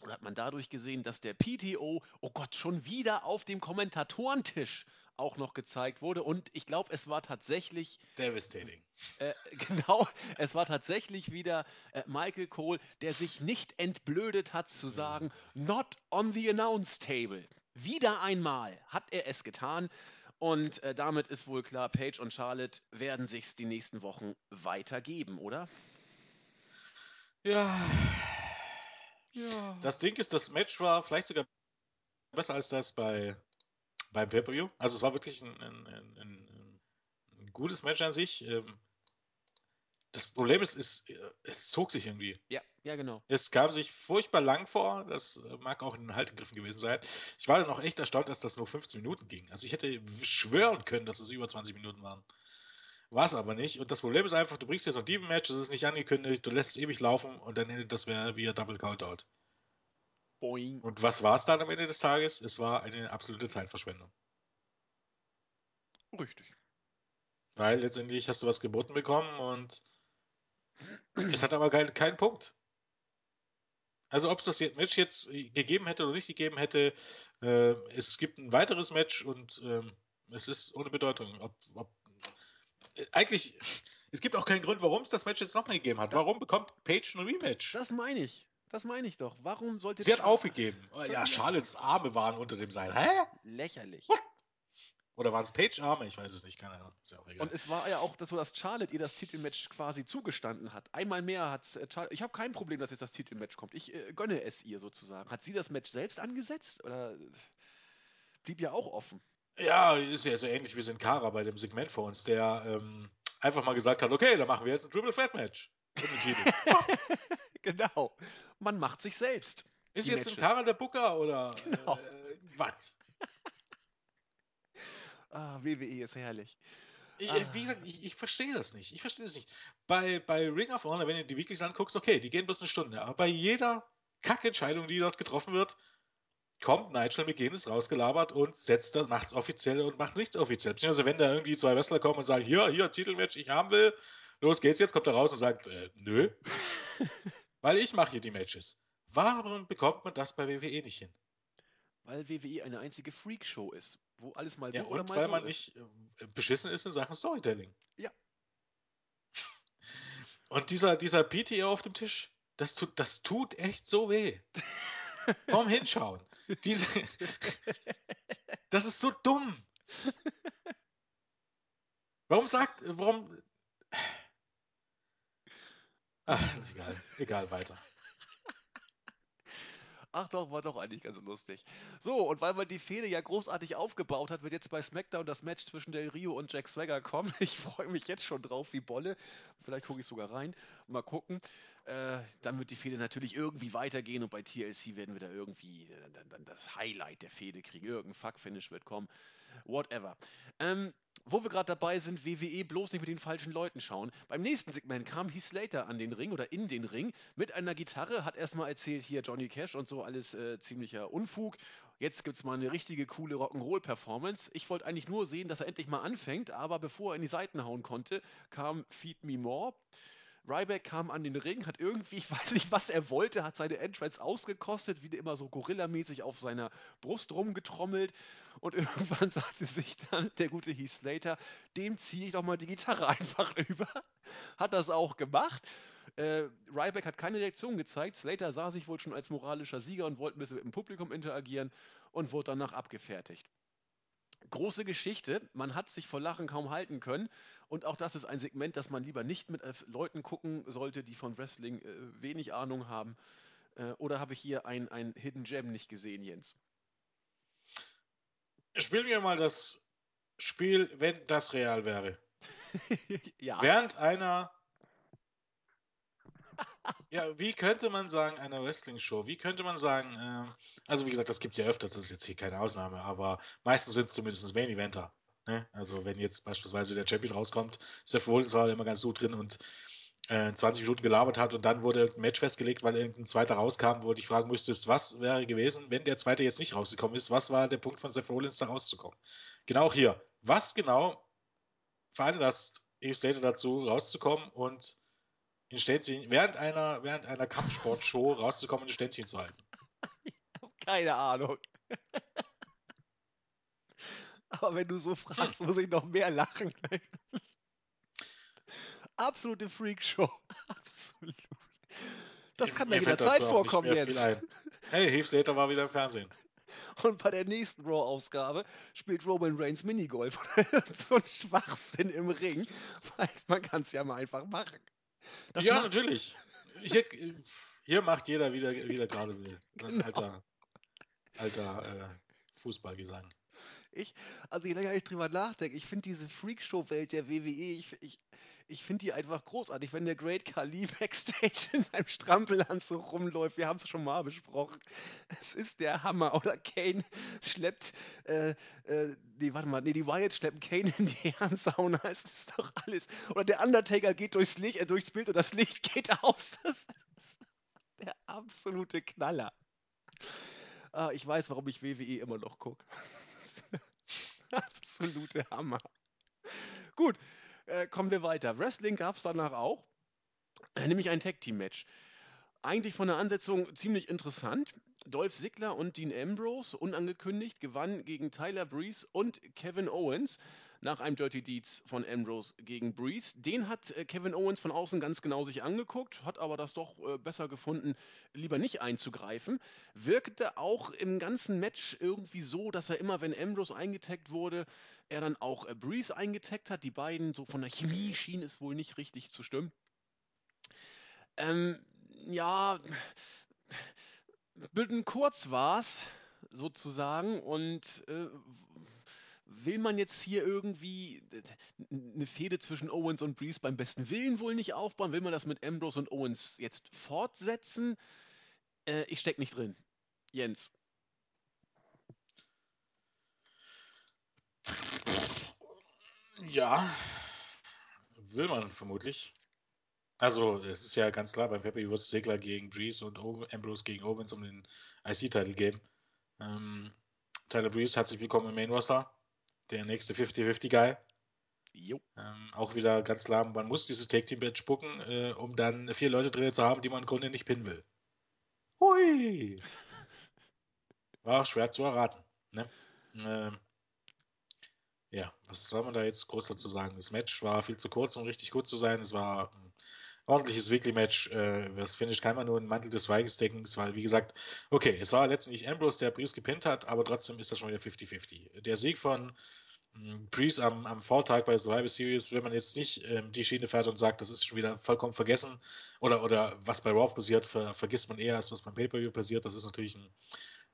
oder hat man dadurch gesehen, dass der PTO, oh Gott, schon wieder auf dem Kommentatorentisch auch noch gezeigt wurde. Und ich glaube, es war tatsächlich Devastating. äh, [LAUGHS] genau, es war tatsächlich wieder äh, Michael Cole, der sich nicht entblödet hat zu sagen, not on the announce table. Wieder einmal hat er es getan. Und äh, damit ist wohl klar, Paige und Charlotte werden sich's die nächsten Wochen weitergeben, oder? Ja. Ja. Das Ding ist, das Match war vielleicht sogar besser als das bei beim Pay-Per-View. Also es war wirklich ein, ein, ein, ein, gutes Match an sich. Ähm, Das Problem ist, es, es zog sich irgendwie. ja, ja, genau. Es kam sich furchtbar lang vor. Das mag auch in den Haltegriffen gewesen sein. Ich war dann auch echt erstaunt, dass das nur 15 Minuten ging. Also ich hätte schwören können, dass es über 20 Minuten waren. War es aber nicht. Und das Problem ist einfach, du bringst jetzt noch ein Match, das ist nicht angekündigt, du lässt es ewig laufen und dann endet das wäre wie ein Double Countout. Boing. Und was war es dann am Ende des Tages? Es war eine absolute Zeitverschwendung. Richtig. Weil letztendlich hast du was geboten bekommen und es hat aber keinen keinen Punkt. Also ob es das Match jetzt gegeben hätte oder nicht gegeben hätte, äh, es gibt ein weiteres Match und ähm, Es ist ohne Bedeutung. Ob, ob, äh, eigentlich, es gibt auch keinen Grund, warum es das Match jetzt nochmal gegeben hat. Warum bekommt Paige ein Rematch? Das meine ich. Das meine ich doch. Warum sollte Sie hat aufgegeben. Oh, Ja, Charlottes Arme waren unter dem Seil. Hä? Lächerlich. What? Oder waren es Paige-Arme? Ich weiß es nicht, keine Ahnung. Ist ja auch egal. Und es war ja auch das so, dass Charlotte ihr das Titelmatch quasi zugestanden hat. Einmal mehr hat Charlotte. Ich habe kein Problem, dass jetzt das Titelmatch kommt. Ich äh, gönne es ihr sozusagen. Hat sie das Match selbst angesetzt? Oder äh, blieb ja auch offen? Ja, ist ja so ähnlich wie Sin Cara bei dem Segment vor uns, der ähm, einfach mal gesagt hat, okay, dann machen wir jetzt ein Triple Threat Match. [LAUGHS] Genau. Man macht sich selbst. Ist jetzt Matches. Cara der Booker oder [LAUGHS] Genau. äh, was? [LAUGHS] Ah, WWE ist herrlich. Ich, Ah. Wie gesagt, ich, ich verstehe das nicht. Ich verstehe das nicht. Bei, bei Ring of Honor, wenn du die Weeklies anguckst, okay, die gehen bloß eine Stunde. Aber bei jeder Kackentscheidung, die dort getroffen wird, kommt Nigel McGuinness rausgelabert und setzt das, macht's offiziell und macht nichts offiziell. Beziehungsweise wenn da irgendwie zwei Wrestler kommen und sagen, hier, hier, Titelmatch, ich haben will, los geht's jetzt, kommt er raus und sagt, äh, nö, [LAUGHS] weil ich mache hier die Matches. Warum bekommt man das bei WWE nicht hin? Weil WWE eine einzige Freakshow ist, wo alles mal so Ja, oder und mal weil so man ist. nicht äh, beschissen ist in Sachen Storytelling. Ja. [LAUGHS] Und dieser, dieser PTO auf dem Tisch, das tut, das tut echt so weh. [LAUGHS] Vorm Hinschauen. Diese, [LAUGHS] das ist so dumm. Warum sagt, warum. Ach, ist egal. Egal, weiter. [LAUGHS] Ach doch, war doch eigentlich ganz lustig. So, und weil man die Fehde ja großartig aufgebaut hat, wird jetzt bei SmackDown das Match zwischen Del Rio und Jack Swagger kommen. [LAUGHS] Ich freue mich jetzt schon drauf wie Bolle. Vielleicht gucke ich sogar rein. Mal gucken. Äh, dann wird die Fehde natürlich irgendwie weitergehen und bei TLC werden wir da irgendwie äh, dann, dann das Highlight der Fehde kriegen. Irgendein Fuck-Finish wird kommen. Whatever. Ähm, wo wir gerade dabei sind, WWE bloß nicht mit den falschen Leuten schauen. Beim nächsten Segment kam Heath Slater an den Ring oder in den Ring mit einer Gitarre, hat erstmal erzählt, hier Johnny Cash und so alles äh, ziemlicher Unfug. Jetzt gibt es mal eine richtige coole Rock'n'Roll-Performance. Ich wollte eigentlich nur sehen, dass er endlich mal anfängt, aber bevor er in die Seiten hauen konnte, kam Feed Me More. Ryback kam an den Ring, hat irgendwie, ich [LAUGHS] weiß nicht, was er wollte, hat seine Entrance ausgekostet, wie immer so gorillamäßig auf seiner Brust rumgetrommelt und [LAUGHS] irgendwann sagte sich dann der gute Heath Slater, dem ziehe ich doch mal die Gitarre [LAUGHS] einfach über. Hat das auch gemacht. Äh, Ryback hat keine Reaktion gezeigt. Slater sah sich wohl schon als moralischer Sieger und wollte ein bisschen mit dem Publikum interagieren und wurde danach abgefertigt. Große Geschichte, man hat sich vor Lachen kaum halten können und auch das ist ein Segment, das man lieber nicht mit äh, Leuten gucken sollte, die von Wrestling äh, wenig Ahnung haben. Äh, oder habe ich hier ein, ein Hidden Gem nicht gesehen, Jens? Spielen wir mal das Spiel, wenn das real wäre. [LAUGHS] ja. Während einer. Ja, wie könnte man sagen, einer Wrestling-Show? Wie könnte man sagen, ähm, also wie gesagt, das gibt es ja öfters, das ist jetzt hier keine Ausnahme, aber meistens sind es zumindest Main-Eventer. Ne? Also wenn jetzt beispielsweise der Champion rauskommt, Seth Rollins war immer ganz gut drin und äh, 20 Minuten gelabert hat und dann wurde irgendein Match festgelegt, weil irgendein zweiter rauskam, wo du dich fragen müsstest, was wäre gewesen, wenn der zweite jetzt nicht rausgekommen ist, was war der Punkt von Seth Rollins da rauszukommen? Genau hier. Was genau veranlasst Eve Slater dazu, rauszukommen und ein Ständchen, während einer, während einer Kampfsportshow [LAUGHS] rauszukommen und ein Ständchen zu halten? Keine Ahnung. Aber wenn du so fragst, muss ich noch mehr lachen. Absolute Freakshow. Absolut. Das kann Mir jederzeit vorkommen, ein. Hey, Heath Slater war wieder im Fernsehen. Und bei der nächsten Raw-Ausgabe spielt Roman Reigns Minigolf [LAUGHS] so ein Schwachsinn im Ring. Weil man kann es ja mal einfach machen. Das ja, macht- natürlich. Hier, hier macht jeder wieder, wieder gerade will. Genau. alter, alter äh, Fußballgesang. Ich, also je länger ich drüber nachdenke, ich finde diese Freakshow-Welt der WWE, ich, ich, ich finde die einfach großartig. Wenn der Great Khali [LAUGHS] Backstage in seinem Strampelanzug rumläuft, wir haben es schon mal besprochen, es ist der Hammer. Oder Kane schleppt, äh, äh, nee, warte mal, nee, die Wyatt schleppen Kane in die Herrensauna, [LAUGHS] es ist doch alles. Oder der Undertaker geht durchs Licht, äh, durchs Bild und das Licht geht aus. [LAUGHS] Das ist der absolute Knaller. Ah, ich weiß, warum ich WWE immer noch gucke. [LAUGHS] Absolute Hammer. Gut, äh, kommen wir weiter. Wrestling gab es danach auch, äh, nämlich ein Tag Team Match. Eigentlich von der Ansetzung ziemlich interessant. Dolph Ziggler und Dean Ambrose, unangekündigt, gewannen gegen Tyler Breeze und Kevin Owens nach einem Dirty Deeds von Ambrose gegen Breeze. Den hat äh, Kevin Owens von außen ganz genau sich angeguckt, hat aber das doch äh, besser gefunden, lieber nicht einzugreifen. Wirkte auch im ganzen Match irgendwie so, dass er immer, wenn Ambrose eingetaggt wurde, er dann auch äh, Breeze eingetaggt hat. Die beiden, so von der Chemie schien es wohl nicht richtig zu stimmen. Ähm, ja, bisschen kurz war's sozusagen und äh, will man jetzt hier irgendwie eine Fehde zwischen Owens und Breeze beim besten Willen wohl nicht aufbauen? Will man das mit Ambrose und Owens jetzt fortsetzen? Äh, ich steck nicht drin. Jens. Ja, will man vermutlich. Also, es ist ja ganz klar, beim Pepe wird es Segler gegen Breeze und Ambrose gegen Owens um den IC-Title geben. Ähm, Tyler Breeze hat sich bekommen im Main Roster. Der nächste 50-50-Guy. Ähm, auch wieder ganz klar, man muss dieses Take Team Match spucken, äh, um dann vier Leute drin zu haben, die man im Grunde nicht pinnen will. Hui! [LAUGHS] War schwer zu erraten. Ne? Ähm, ja, was soll man da jetzt groß dazu sagen? Das Match war viel zu kurz, um richtig gut zu sein. Es war ein ordentliches Weekly-Match. Äh, das Finish kann man nur in Mantel des Schweigens decken, weil, wie gesagt, okay, es war letztendlich Ambrose, der Breeze gepinnt hat, aber trotzdem ist das schon wieder 50-50. Der Sieg von Breeze hm, am, am Vortag bei Survivor Series, wenn man jetzt nicht ähm, die Schiene fährt und sagt, das ist schon wieder vollkommen vergessen, oder, oder was bei Raw passiert, ver, vergisst man eher, als was beim Pay-Per-View passiert. Das ist natürlich ein,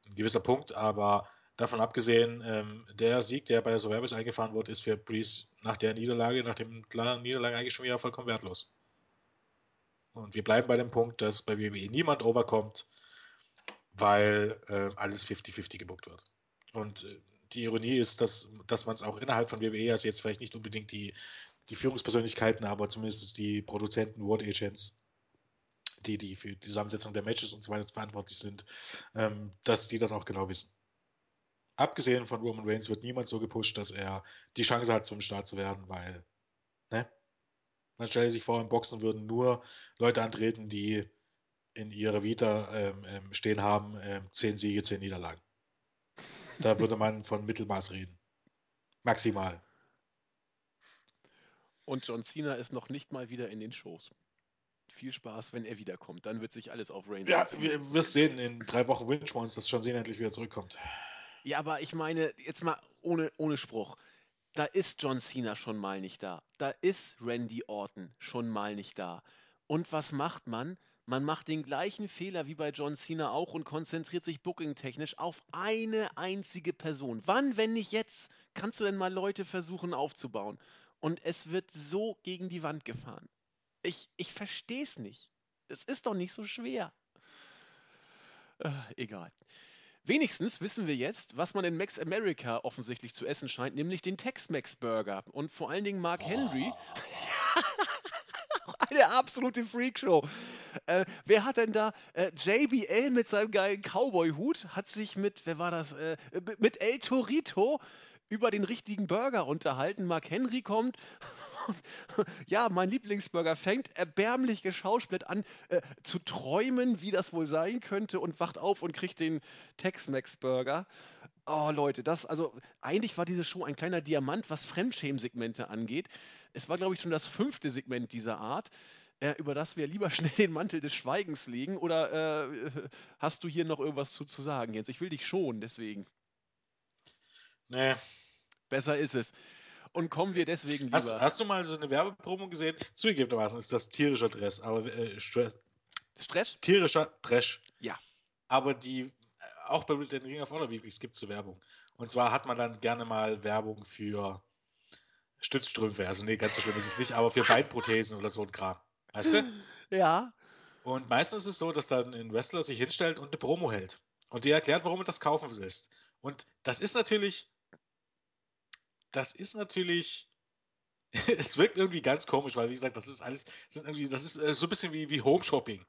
ein gewisser Punkt, aber Davon abgesehen, ähm, der Sieg, der bei Survivors eingefahren wurde, ist für Breeze nach der Niederlage, nach dem klaren Niederlage eigentlich schon wieder vollkommen wertlos. Und wir bleiben bei dem Punkt, dass bei WWE niemand overkommt, weil äh, alles 50-50 gebuckt wird. Und äh, die Ironie ist, dass, dass man es auch innerhalb von WWE, also jetzt vielleicht nicht unbedingt die, die Führungspersönlichkeiten, aber zumindest die Produzenten, World Agents, die, die für die Zusammensetzung der Matches und so weiter verantwortlich sind, ähm, dass die das auch genau wissen abgesehen von Roman Reigns wird niemand so gepusht, dass er die Chance hat, zum Start zu werden, weil, ne? Man stelle sich vor, im Boxen würden nur Leute antreten, die in ihrer Vita ähm, ähm, stehen haben, ähm, zehn Siege, zehn Niederlagen. Da würde man von Mittelmaß reden. Maximal. Und John Cena ist noch nicht mal wieder in den Shows. Viel Spaß, wenn er wiederkommt. Dann wird sich alles auf Reigns Ja, wir wirst sehen, in drei Wochen wünschen wir uns, dass John Cena endlich wieder zurückkommt. Ja, aber ich meine, jetzt mal ohne, ohne Spruch. Da ist John Cena schon mal nicht da. Da ist Randy Orton schon mal nicht da. Und was macht man? Man macht den gleichen Fehler wie bei John Cena auch und konzentriert sich bookingtechnisch auf eine einzige Person. Wann, wenn nicht jetzt, kannst du denn mal Leute versuchen aufzubauen? Und es wird so gegen die Wand gefahren. Ich, ich verstehe es nicht. Es ist doch nicht so schwer. Äh, egal. Wenigstens wissen wir jetzt, was man in Max America offensichtlich zu essen scheint, nämlich den Tex-Mex Burger. Und vor allen Dingen Mark Henry. [LAUGHS] Eine absolute Freakshow. Äh, wer hat denn da? Äh, JBL mit seinem geilen Cowboy-Hut hat sich mit, wer war das? Äh, mit El Torito über den richtigen Burger unterhalten. Mark Henry kommt [LAUGHS] ja, mein Lieblingsburger fängt erbärmlich geschauspielt an äh, zu träumen, wie das wohl sein könnte und wacht auf und kriegt den Tex-Mex-Burger. Oh Leute, das, also eigentlich war diese Show ein kleiner Diamant, was Fremdschämen-Segmente angeht. Es war, glaube ich, schon das fünfte Segment dieser Art, äh, über das wir lieber [LAUGHS] schnell den Mantel des Schweigens legen. Oder äh, [LAUGHS] hast du hier noch irgendwas zu, zu sagen, Jens? Ich will dich schonen, deswegen. Nee. Besser ist es. Und kommen wir deswegen lieber. Hast, hast du mal so eine Werbepromo gesehen? Zugegebenermaßen ist das tierischer Dress, aber äh, Stress. Stress? Tierischer Trash. Ja. Aber die, äh, auch bei den Ring of Honor Weeklies gibt es so Werbung. Und zwar hat man dann gerne mal Werbung für Stützstrümpfe. Also, nee, ganz so schlimm ist es nicht, aber für Beinprothesen oder so ein Kram. Weißt du? [LAUGHS] Ja. Und meistens ist es so, dass dann ein Wrestler sich hinstellt und eine Promo hält. Und die erklärt, warum er das kaufen will. Und das ist natürlich das ist natürlich. [LAUGHS] es wirkt irgendwie ganz komisch, weil, wie gesagt, das ist alles. Sind irgendwie, das ist äh, so ein bisschen wie, wie Home Shopping.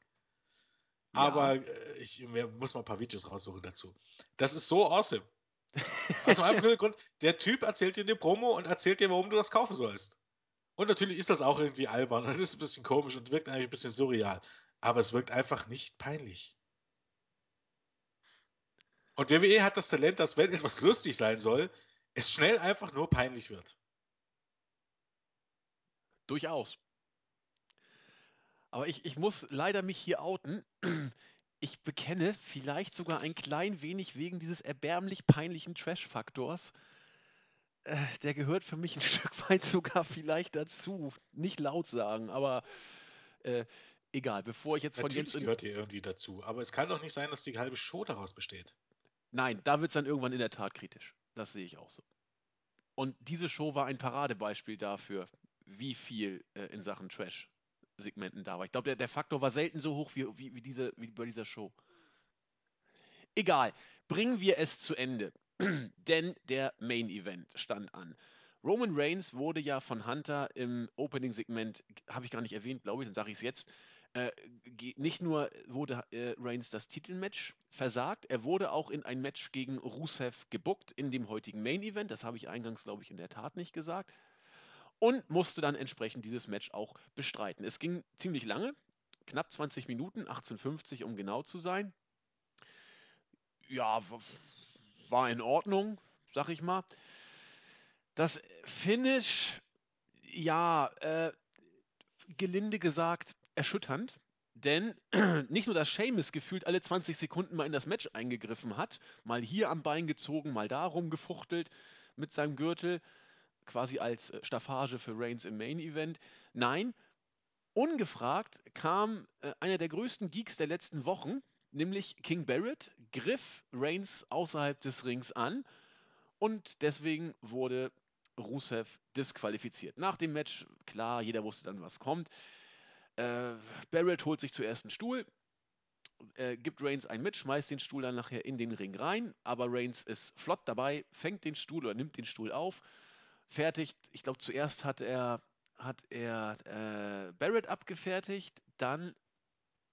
Ja. Aber äh, ich muss mal ein paar Videos raussuchen dazu. Das ist so awesome. Also einfach nur der Grund, der Typ erzählt dir eine Promo und erzählt dir, warum du das kaufen sollst. Und natürlich ist das auch irgendwie albern. Das [LAUGHS] ist ein bisschen komisch und wirkt eigentlich ein bisschen surreal. Aber es wirkt einfach nicht peinlich. Und WWE hat das Talent, dass wenn etwas lustig sein soll, es schnell einfach nur peinlich wird. Durchaus. Aber ich, ich muss leider mich hier outen. Ich bekenne vielleicht sogar ein klein wenig wegen dieses erbärmlich peinlichen Trash-Faktors. Äh, der gehört für mich ein [LAUGHS] Stück weit sogar vielleicht dazu. Nicht laut sagen, aber äh, egal. Bevor ich jetzt von Natürlich jetzt in, gehört hier irgendwie dazu, aber es kann doch nicht sein, dass die halbe Show daraus besteht. Nein, da wird es dann irgendwann in der Tat kritisch. Das sehe ich auch so. Und diese Show war ein Paradebeispiel dafür, wie viel äh, in Sachen Trash-Segmenten da war. Ich glaube, der, der Faktor war selten so hoch wie, wie, wie, diese, wie bei dieser Show. Egal, bringen wir es zu Ende. [CLEARS THROAT] Denn der Main Event stand an. Roman Reigns wurde ja von Hunter im Opening-Segment, habe ich gar nicht erwähnt, glaube ich, dann sage ich es jetzt, äh, nicht nur wurde äh, Reigns das Titelmatch versagt, er wurde auch in ein Match gegen Rusev gebuckt in dem heutigen Main Event. Das habe ich eingangs, glaube ich, in der Tat nicht gesagt. Und musste dann entsprechend dieses Match auch bestreiten. Es ging ziemlich lange, knapp 20 Minuten, 18:50 um genau zu sein. Ja, war in Ordnung, sag ich mal. Das Finish, ja, äh, gelinde gesagt erschütternd, denn [CLEARS THROAT] nicht nur, dass Sheamus gefühlt alle 20 Sekunden mal in das Match eingegriffen hat, mal hier am Bein gezogen, mal da rumgefuchtelt mit seinem Gürtel, quasi als äh, Staffage für Reigns im Main Event. Nein, ungefragt kam äh, einer der größten Geeks der letzten Wochen, nämlich King Barrett, griff Reigns außerhalb des Rings an und deswegen wurde Rusev disqualifiziert. Nach dem Match, klar, jeder wusste dann, was kommt. Äh, Barrett holt sich zuerst einen Stuhl, äh, gibt Reigns einen mit, schmeißt den Stuhl dann nachher in den Ring rein, aber Reigns ist flott dabei, fängt den Stuhl oder nimmt den Stuhl auf, fertigt. Ich glaube, zuerst hat er, hat er äh, Barrett abgefertigt, dann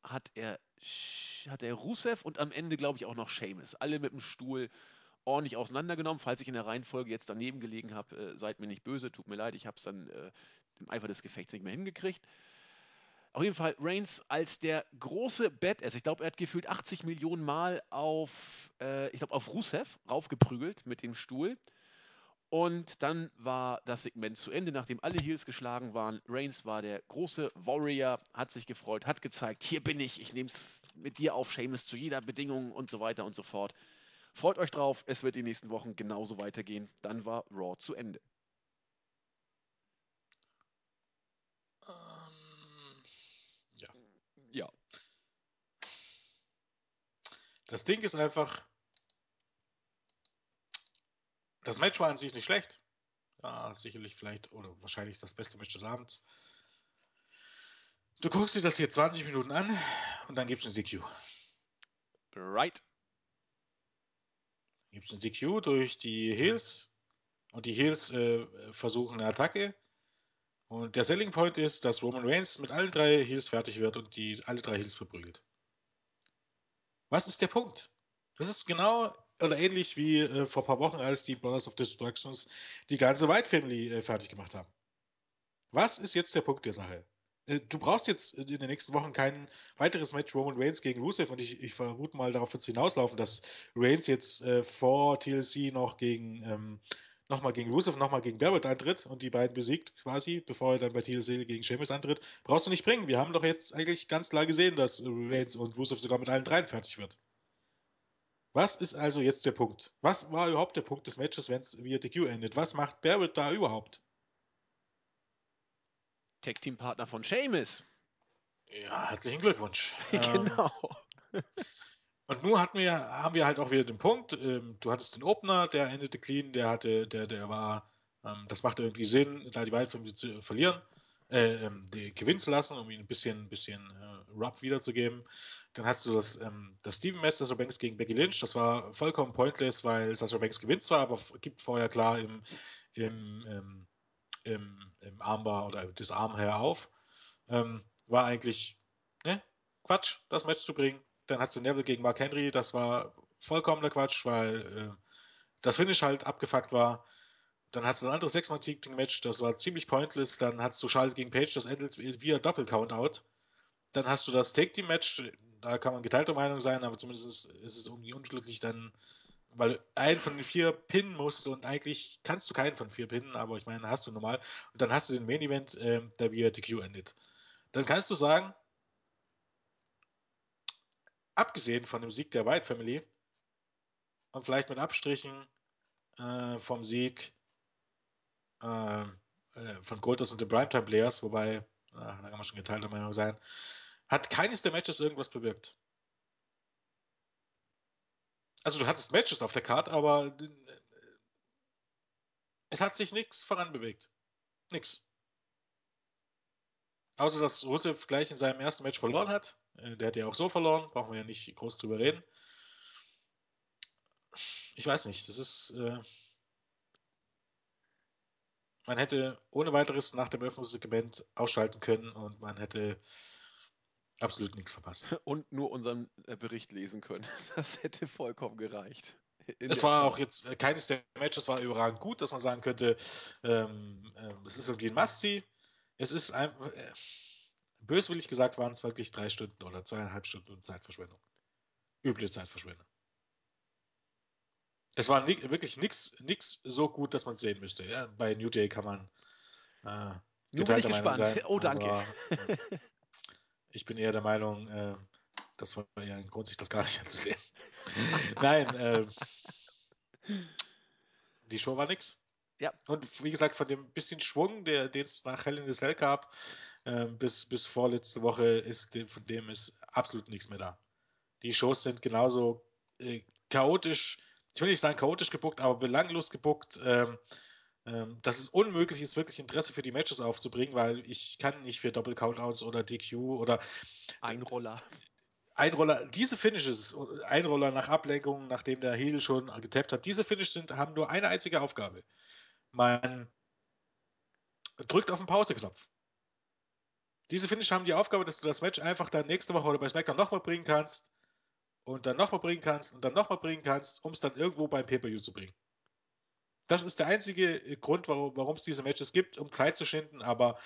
hat er, hat er Rusev und am Ende, glaube ich, auch noch Sheamus. Alle mit dem Stuhl ordentlich auseinandergenommen. Falls ich in der Reihenfolge jetzt daneben gelegen habe, äh, seid mir nicht böse, tut mir leid, ich habe es dann äh, im Eifer des Gefechts nicht mehr hingekriegt. Auf jeden Fall Reigns als der große Badass. Ich glaube, er hat gefühlt 80 Millionen Mal auf, äh, ich glaube, auf Rusev raufgeprügelt mit dem Stuhl. Und dann war das Segment zu Ende, nachdem alle Heels geschlagen waren. Reigns war der große Warrior, hat sich gefreut, hat gezeigt, hier bin ich, ich nehme es mit dir auf, Seamus, zu jeder Bedingung und so weiter und so fort. Freut euch drauf, es wird die nächsten Wochen genauso weitergehen. Dann war Raw zu Ende. Ähm, ja. Ja. Das Ding ist einfach, das Match war an sich nicht schlecht. Ja, sicherlich vielleicht oder wahrscheinlich das beste Match des Abends. Du guckst dir das hier 20 Minuten an und dann gibt's eine DQ. Right. Gibt's eine DQ durch die Heels und die Heels äh, versuchen eine Attacke. Und der Selling Point ist, dass Roman Reigns mit allen drei Heels fertig wird und die alle drei Heels verprügelt. Was ist der Punkt? Das ist genau oder ähnlich wie äh, vor ein paar Wochen, als die Brothers of Destructions die ganze White Family äh, fertig gemacht haben. Was ist jetzt der Punkt der Sache? Äh, du brauchst jetzt in den nächsten Wochen kein weiteres Match Roman Reigns gegen Rusev und ich, ich vermute mal, darauf wird es hinauslaufen, dass Reigns jetzt äh, vor TLC noch gegen ähm, nochmal gegen Rusev, nochmal gegen Barrett antritt und die beiden besiegt quasi, bevor er dann bei TLC gegen Sheamus antritt. Brauchst du nicht bringen. Wir haben doch jetzt eigentlich ganz klar gesehen, dass Reigns und Rusev sogar mit allen dreien fertig wird. Was ist also jetzt der Punkt? Was war überhaupt der Punkt des Matches, wenn es via DQ endet? Was macht Barrett da überhaupt? Tag-Team-Partner von Sheamus. Ja, herzlichen Glückwunsch. [LAUGHS] Ähm, genau. Und nun hatten wir, haben wir halt auch wieder den Punkt, ähm, du hattest den Opener, der endete clean, der hatte, der, der war, ähm, das machte irgendwie Sinn, da die Wildfilme zu verlieren, äh, ähm, die gewinnen zu lassen, um ihm ein bisschen, bisschen äh, Rub wiederzugeben. Dann hast du das, ähm, das Steven-Match, Sasha Banks gegen Becky Lynch, das war vollkommen pointless, weil Sasha Banks gewinnt zwar, aber gibt vorher klar im, im, ähm, im, im Armbar oder das Armhair auf. Ähm, war eigentlich ne, Quatsch, das Match zu bringen. Dann hat sie Neville gegen Mark Henry, das war vollkommener Quatsch, weil äh, das Finish halt abgefuckt war. Dann hat es ein anderes Sechsmal-Team-Match, das war ziemlich pointless. Dann hat du Charlotte gegen Page, das endet via Doppel-Countout. dann hast du das Take-Team-Match, da kann man geteilter Meinung sein, aber zumindest ist, es irgendwie unglücklich dann, weil du einen von den vier pinnen musst und eigentlich kannst du keinen von vier pinnen, aber ich meine, hast du normal. Und dann hast du den Main-Event, äh, der via TQ endet. Dann kannst du sagen, abgesehen von dem Sieg der White Family und vielleicht mit Abstrichen äh, vom Sieg äh, äh von Golders und den Primetime Players, wobei, ach, da kann man schon geteilter Meinung sein, hat keines der Matches irgendwas bewirkt. Also du hattest Matches auf der Karte, aber äh, es hat sich nichts voranbewegt. Nix. Außer dass Rusev gleich in seinem ersten Match verloren hat. Äh, der hat ja auch so verloren, brauchen wir ja nicht groß drüber reden. Ich weiß nicht, das ist. Äh, man hätte ohne weiteres nach dem Öffnungssegment ausschalten können und man hätte absolut nichts verpasst. [LAUGHS] Und nur unseren äh, Bericht lesen können. [LAUGHS] Das hätte vollkommen gereicht. es war Zeit. auch jetzt äh, keines der Matches war überragend gut, dass man sagen könnte, ähm, äh, es ist irgendwie ein Must-See. Es ist ein, äh, böswillig gesagt waren es wirklich drei Stunden oder zweieinhalb Stunden Zeitverschwendung. Üble Zeitverschwendung. Es war ni wirklich nichts so gut, dass man es sehen müsste. Ja, bei New Day kann man äh, Nun bin ich gespannt. Sein, oh, danke. Aber, äh, [LAUGHS] ich bin eher der Meinung, äh, das war ja ein Grund, sich das gar nicht anzusehen. [LAUGHS] Nein, äh, die Show war nix. Ja. Und wie gesagt, von dem bisschen Schwung, den es nach Hell in the Cell gab, äh, bis, bis vorletzte Woche, ist von dem ist absolut nichts mehr da. Die Shows sind genauso äh, chaotisch, ich will nicht sagen chaotisch gebuckt, aber belanglos gebuckt. Ähm, ähm, dass es unmöglich ist, wirklich Interesse für die Matches aufzubringen, weil ich kann nicht für Doppel-Countouts oder DQ oder Einroller. Einroller, diese Finishes, Einroller nach Ablenkung, nachdem der Heel schon getappt hat, diese Finishes sind, haben nur eine einzige Aufgabe. Man drückt auf den Pause-Knopf. Diese Finishes haben die Aufgabe, dass du das Match einfach dann nächste Woche oder bei SmackDown nochmal bringen kannst und dann nochmal bringen kannst und dann nochmal bringen kannst, um es dann irgendwo beim Pay-Per-View zu bringen. Das ist der einzige äh, Grund, warum es diese Matches gibt, um Zeit zu schinden, aber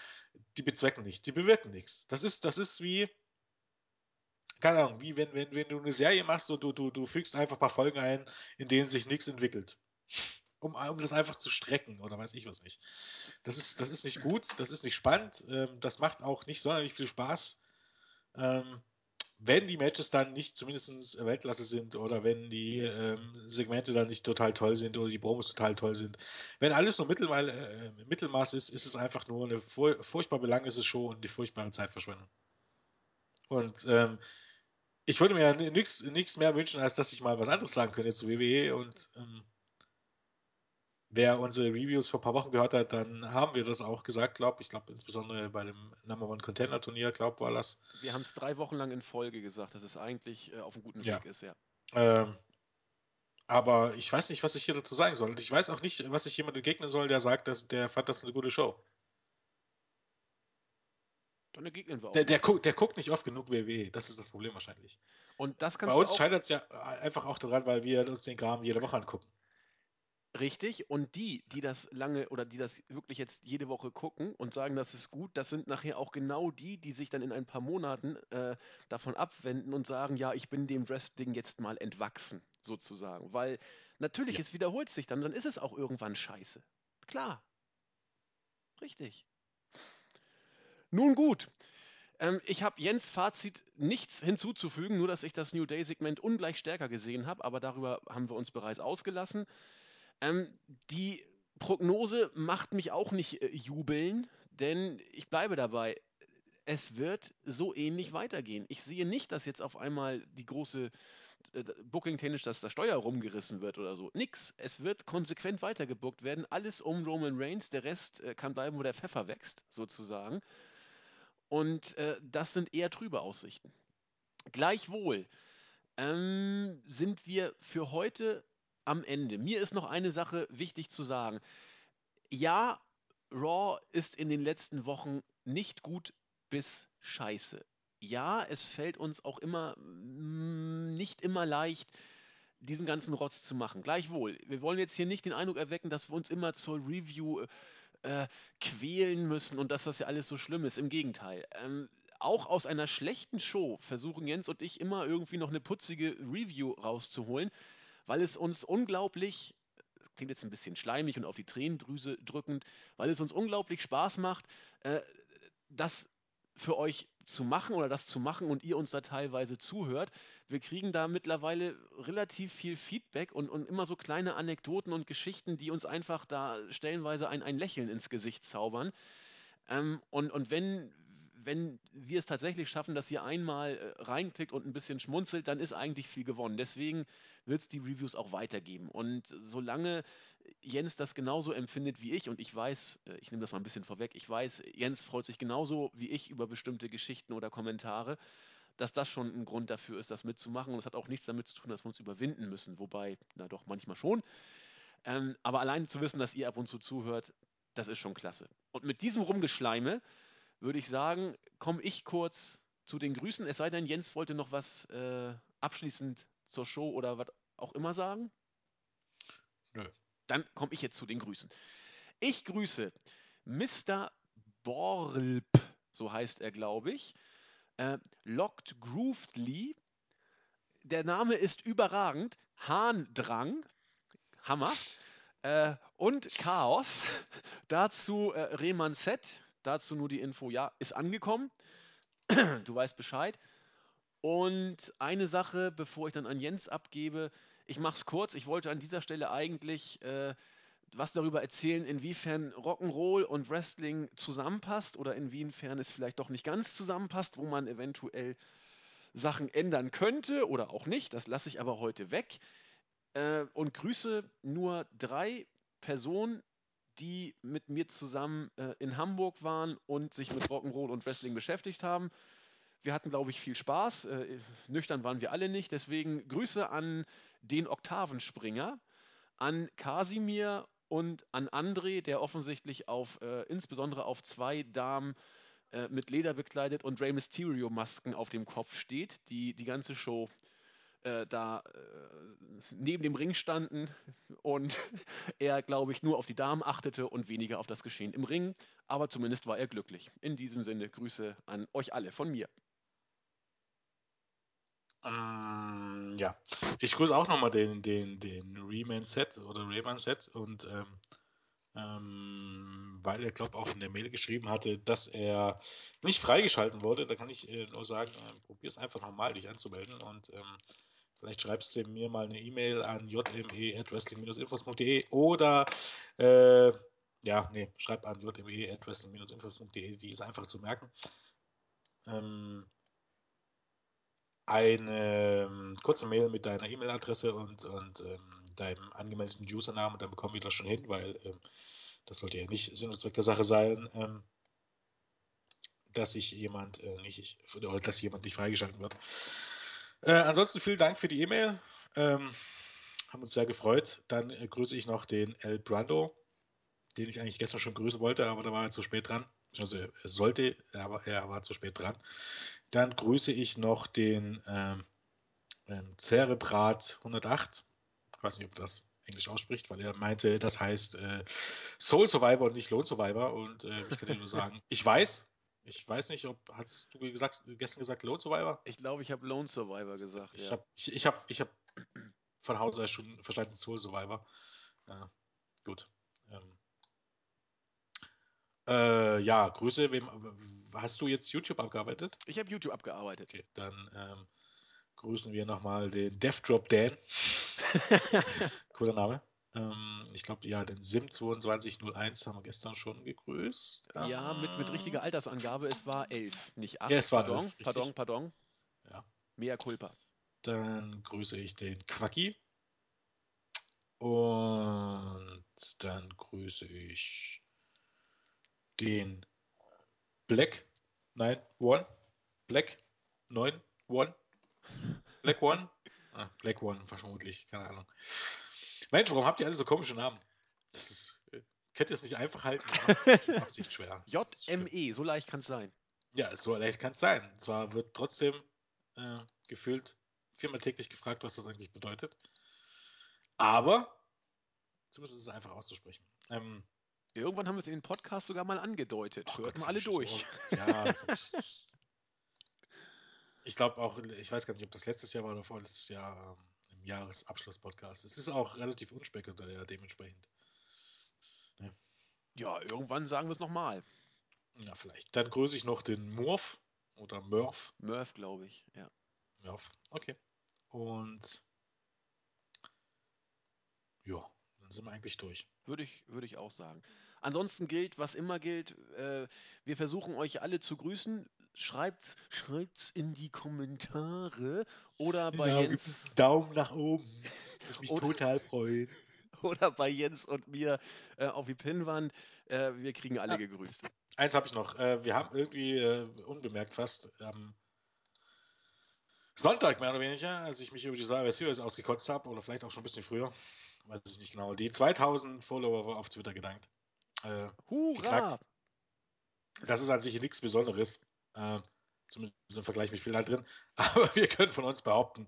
die bezwecken nichts, die bewirken nichts. Das ist, das ist wie, keine Ahnung, wie wenn, wenn, wenn du eine Serie machst und du, du, du fügst einfach ein paar Folgen ein, in denen sich nichts entwickelt. Um, um das einfach zu strecken oder weiß ich was nicht. Das ist, das ist nicht gut, das ist nicht spannend, ähm, das macht auch nicht sonderlich viel Spaß. Ähm, wenn die Matches dann nicht zumindest Weltklasse sind oder wenn die ähm, Segmente dann nicht total toll sind oder die Promos total toll sind, wenn alles nur Mittelmal, äh, Mittelmaß ist, ist es einfach nur eine fur furchtbar belanglose Show und eine furchtbare Zeitverschwendung. Und ähm, ich würde mir nichts mehr wünschen, als dass ich mal was anderes sagen könnte zu WWE und ähm, wer unsere Reviews vor ein paar Wochen gehört hat, dann haben wir das auch gesagt, glaube ich. glaube, insbesondere bei dem Number One Contender Turnier, glaube war das. Wir haben es drei Wochen lang in Folge gesagt, dass es eigentlich äh, auf einem guten ja. Weg ist, ja. Ähm, aber ich weiß nicht, was ich hier dazu sagen soll. Und ich weiß auch nicht, was ich jemandem entgegnen soll, der sagt, dass der fand das eine gute Show. Dann entgegnen wir auch. Der, der, guckt, der guckt nicht oft genug WWE. Das ist das Problem wahrscheinlich. Und das Bei uns scheitert es ja einfach auch daran, weil wir uns den Kram jede Woche angucken. Richtig, und die, die das lange oder die das wirklich jetzt jede Woche gucken und sagen, das ist gut, das sind nachher auch genau die, die sich dann in ein paar Monaten äh, davon abwenden und sagen, ja, ich bin dem Wrestling jetzt mal entwachsen, sozusagen. Weil natürlich, ja. es wiederholt sich dann, dann ist es auch irgendwann scheiße. Klar. Richtig. Nun gut. Ähm, ich habe Jens Fazit nichts hinzuzufügen, nur dass ich das New Day-Segment ungleich stärker gesehen habe, aber darüber haben wir uns bereits ausgelassen. Ähm, die Prognose macht mich auch nicht äh, jubeln, denn ich bleibe dabei. Es wird so ähnlich weitergehen. Ich sehe nicht, dass jetzt auf einmal die große äh, Booking-technisch, dass da Steuer rumgerissen wird oder so. Nix. Es wird konsequent weitergebuckt werden. Alles um Roman Reigns. Der Rest äh, kann bleiben, wo der Pfeffer wächst, sozusagen. Und äh, das sind eher trübe Aussichten. Gleichwohl ähm, sind wir für heute am Ende. Mir ist noch eine Sache wichtig zu sagen. Ja, Raw ist in den letzten Wochen nicht gut bis scheiße. Ja, es fällt uns auch immer mm, nicht immer leicht, diesen ganzen Rotz zu machen. Gleichwohl, wir wollen jetzt hier nicht den Eindruck erwecken, dass wir uns immer zur Review äh, quälen müssen und dass das ja alles so schlimm ist. Im Gegenteil. Ähm, auch aus einer schlechten Show versuchen Jens und ich immer irgendwie noch eine putzige Review rauszuholen, weil es uns unglaublich, das klingt jetzt ein bisschen schleimig und auf die Tränendrüse drückend, weil es uns unglaublich Spaß macht, äh, das für euch zu machen oder das zu machen und ihr uns da teilweise zuhört. Wir kriegen da mittlerweile relativ viel Feedback und, und immer so kleine Anekdoten und Geschichten, die uns einfach da stellenweise ein, ein Lächeln ins Gesicht zaubern. Ähm, und, und wenn, wenn wir es tatsächlich schaffen, dass ihr einmal äh, reinklickt und ein bisschen schmunzelt, dann ist eigentlich viel gewonnen. Deswegen wird es die Reviews auch weitergeben. Und solange Jens das genauso empfindet wie ich, und ich weiß, äh, ich nehme das mal ein bisschen vorweg, ich weiß, Jens freut sich genauso wie ich über bestimmte Geschichten oder Kommentare, dass das schon ein Grund dafür ist, das mitzumachen. Und es hat auch nichts damit zu tun, dass wir uns überwinden müssen, wobei, na doch, manchmal schon. Ähm, aber allein zu wissen, dass ihr ab und zu zuhört, das ist schon klasse. Und mit diesem Rumgeschleime würde ich sagen, komme ich kurz zu den Grüßen. Es sei denn, Jens wollte noch was äh, abschließend zur Show oder was auch immer sagen. Nö. Dann komme ich jetzt zu den Grüßen. Ich grüße Mr. Borlp, so heißt er, glaube ich. Äh, Locked Groovedly. Der Name ist überragend. Hahndrang. Hammer. Äh, und Chaos. [LAUGHS] Dazu äh, Rehmann Z. Dazu nur die Info, ja, ist angekommen. [CLEARS THROAT] du weißt Bescheid. Und eine Sache, bevor ich dann an Jens abgebe, ich mache es kurz. Ich wollte an dieser Stelle eigentlich äh, was darüber erzählen, inwiefern Rock'n'Roll und Wrestling zusammenpasst oder inwiefern es vielleicht doch nicht ganz zusammenpasst, wo man eventuell Sachen ändern könnte oder auch nicht. Das lasse ich aber heute weg. Äh, und grüße nur drei Personen, die mit mir zusammen äh, in Hamburg waren und sich mit Rock'n'Roll und Wrestling beschäftigt haben. Wir hatten, glaube ich, viel Spaß. Äh, nüchtern waren wir alle nicht. Deswegen Grüße an den Oktavenspringer, an Kasimir und an André, der offensichtlich auf, äh, insbesondere auf zwei Damen äh, mit Leder bekleidet und Rey Mysterio Masken auf dem Kopf steht, die die ganze Show äh, da äh, neben dem Ring standen und [LAUGHS] er, glaube ich, nur auf die Damen achtete und weniger auf das Geschehen im Ring. Aber zumindest war er glücklich. In diesem Sinne Grüße an euch alle von mir. Ähm, ja, ich grüße auch nochmal den, den, den Rayman-Set oder Rayman-Set und ähm, ähm, weil er, glaube auch in der Mail geschrieben hatte, dass er nicht freigeschalten wurde. Da kann ich äh, nur sagen, äh, probier es einfach nochmal, dich anzumelden und ähm, vielleicht schreibst du mir mal eine E-Mail an jme.wrestling-infos.de oder äh, ja, nee, schreib an jme.wrestling-infos.de, die ist einfach zu merken. Ähm, eine ähm, kurze Mail mit deiner E-Mail-Adresse und, und ähm, deinem angemeldeten Username und dann bekommen wir das schon hin, weil ähm, das sollte ja nicht Sinn und Zweck der Sache sein, ähm, dass sich jemand äh, nicht, oder dass jemand nicht freigeschaltet wird. Äh, ansonsten vielen Dank für die E-Mail. Ähm, haben uns sehr gefreut. Dann äh, grüße ich noch den El Brando, den ich eigentlich gestern schon grüßen wollte, aber da war er zu spät dran. Also er sollte, aber er war zu spät dran. Dann grüße ich noch den ähm, ähm, Cerebrat 108. Ich weiß nicht, ob das Englisch ausspricht, weil er meinte, das heißt äh, Soul Survivor und nicht Lone Survivor. Und äh, ich kann dir nur [LAUGHS] sagen, ich weiß, ich weiß nicht, ob, hast du gesagt, gestern gesagt Lone Survivor? Ich glaube, ich habe Lone Survivor gesagt. Ich ja. habe ich, ich hab, ich hab von Hause aus schon verstanden Soul Survivor. Ja, gut. Ähm, äh, ja, Grüße. Wem, hast du jetzt YouTube abgearbeitet? Ich habe YouTube abgearbeitet. Okay, dann ähm, grüßen wir nochmal den Death Drop Dan. [LAUGHS] Cooler Name. Ähm, ich glaube, ja, den Sim2201 haben wir gestern schon gegrüßt. Ja, mit, mit richtiger Altersangabe, es war [LAUGHS] 11, nicht 8. Ja, es war pardon, 11, richtig. pardon, pardon. Ja. Mea culpa. Dann grüße ich den Quacki. Und dann grüße ich den Black 9 One. Black 9 One. Black One. [LAUGHS] Ah, Black One vermutlich, keine Ahnung. Mensch, warum habt ihr alle so komische Namen? Das ist. äh, Könnt ihr es nicht einfach halten? Das macht es echt schwer. JME, so leicht kann es sein. Ja, so leicht kann es sein. Zwar wird trotzdem äh, gefühlt viermal täglich gefragt, was das eigentlich bedeutet. Aber zumindest ist es einfach auszusprechen. Ähm, Irgendwann haben wir es in den Podcast sogar mal angedeutet. ach Hört Gott, mal alle durch. so- Ja, Ich [LAUGHS] glaube auch, ich weiß gar nicht, ob das letztes Jahr war oder vorletztes Jahr ähm, Jahresabschluss-Podcast. Es ist auch relativ unspektakulär dementsprechend. Ne? Ja, irgendwann sagen wir es nochmal. Ja, vielleicht. Dann grüße ich noch den Murph oder Murph. Murph, glaube ich, ja. Murph, okay. Und ja, dann sind wir eigentlich durch. Würde ich, würde ich auch sagen. Ansonsten gilt, was immer gilt, äh, wir versuchen euch alle zu grüßen. Schreibt es in die Kommentare oder bei ja, Jens. Gibt es Daumen nach oben. Ich mich oder, total freuen. [LAUGHS] Oder bei Jens und mir äh, auf die Pinnwand. Äh, wir kriegen alle ja. gegrüßt. Eins habe ich noch. Äh, wir haben irgendwie äh, unbemerkt fast am Sonntag mehr oder weniger, als ich mich über die Cyber Series ausgekotzt habe, oder vielleicht auch schon ein bisschen früher, weiß ich nicht genau, die 2000 Follower auf Twitter gedankt. Äh, Hurra! Das ist an sich nichts Besonderes. Äh, zumindest im Vergleich mit viel halt drin. Aber wir können von uns behaupten,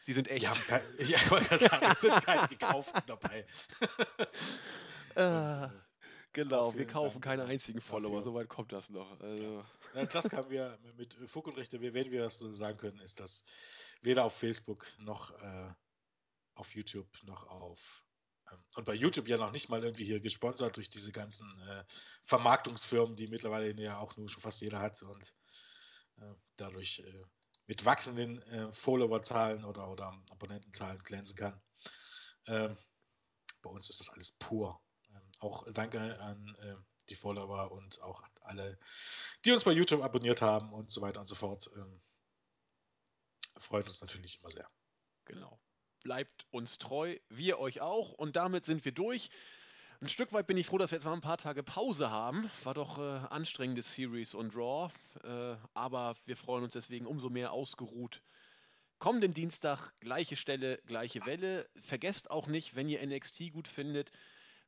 Sie sind echt. Kein, [LAUGHS] ich wollte gerade sagen, es sind keine gekauften dabei. [LAUGHS] Und, äh, genau, wir kaufen Dank keine einzigen Follower, soweit kommt das noch. Also. Ja. Das haben wir mit Fug und Rechte, wenn wir das so sagen können, ist das weder auf Facebook noch äh, auf YouTube noch auf und bei YouTube ja noch nicht mal irgendwie hier gesponsert durch diese ganzen äh, Vermarktungsfirmen, die mittlerweile ja auch nur schon fast jeder hat und äh, dadurch äh, mit wachsenden äh, Followerzahlen oder, oder Abonnentenzahlen glänzen kann. Ähm, bei uns ist das alles pur. Ähm, auch danke an äh, die Follower und auch alle, die uns bei YouTube abonniert haben und so weiter und so fort. Ähm, freut uns natürlich immer sehr. Genau. Bleibt uns treu, wir euch auch. Und damit sind wir durch. Ein Stück weit bin ich froh, dass wir jetzt mal ein paar Tage Pause haben. War doch äh, anstrengende Series und Raw. Äh, aber wir freuen uns deswegen umso mehr ausgeruht. Kommenden Dienstag, gleiche Stelle, gleiche Welle. Vergesst auch nicht, wenn ihr NXT gut findet,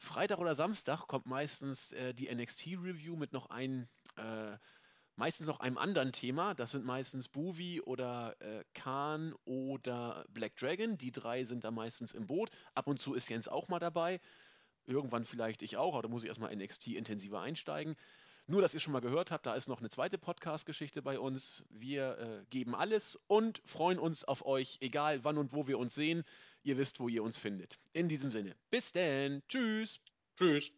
Freitag oder Samstag kommt meistens äh, die NXT-Review mit noch ein, äh, meistens noch einem anderen Thema. Das sind meistens Boovie oder äh, Khan oder Black Dragon. Die drei sind da meistens im Boot. Ab und zu ist Jens auch mal dabei. Irgendwann vielleicht ich auch, aber da muss ich erstmal NXT intensiver einsteigen. Nur, dass ihr schon mal gehört habt, da ist noch eine zweite Podcast-Geschichte bei uns. Wir äh, geben alles und freuen uns auf euch, egal wann und wo wir uns sehen. Ihr wisst, wo ihr uns findet. In diesem Sinne, bis denn. Tschüss. Tschüss.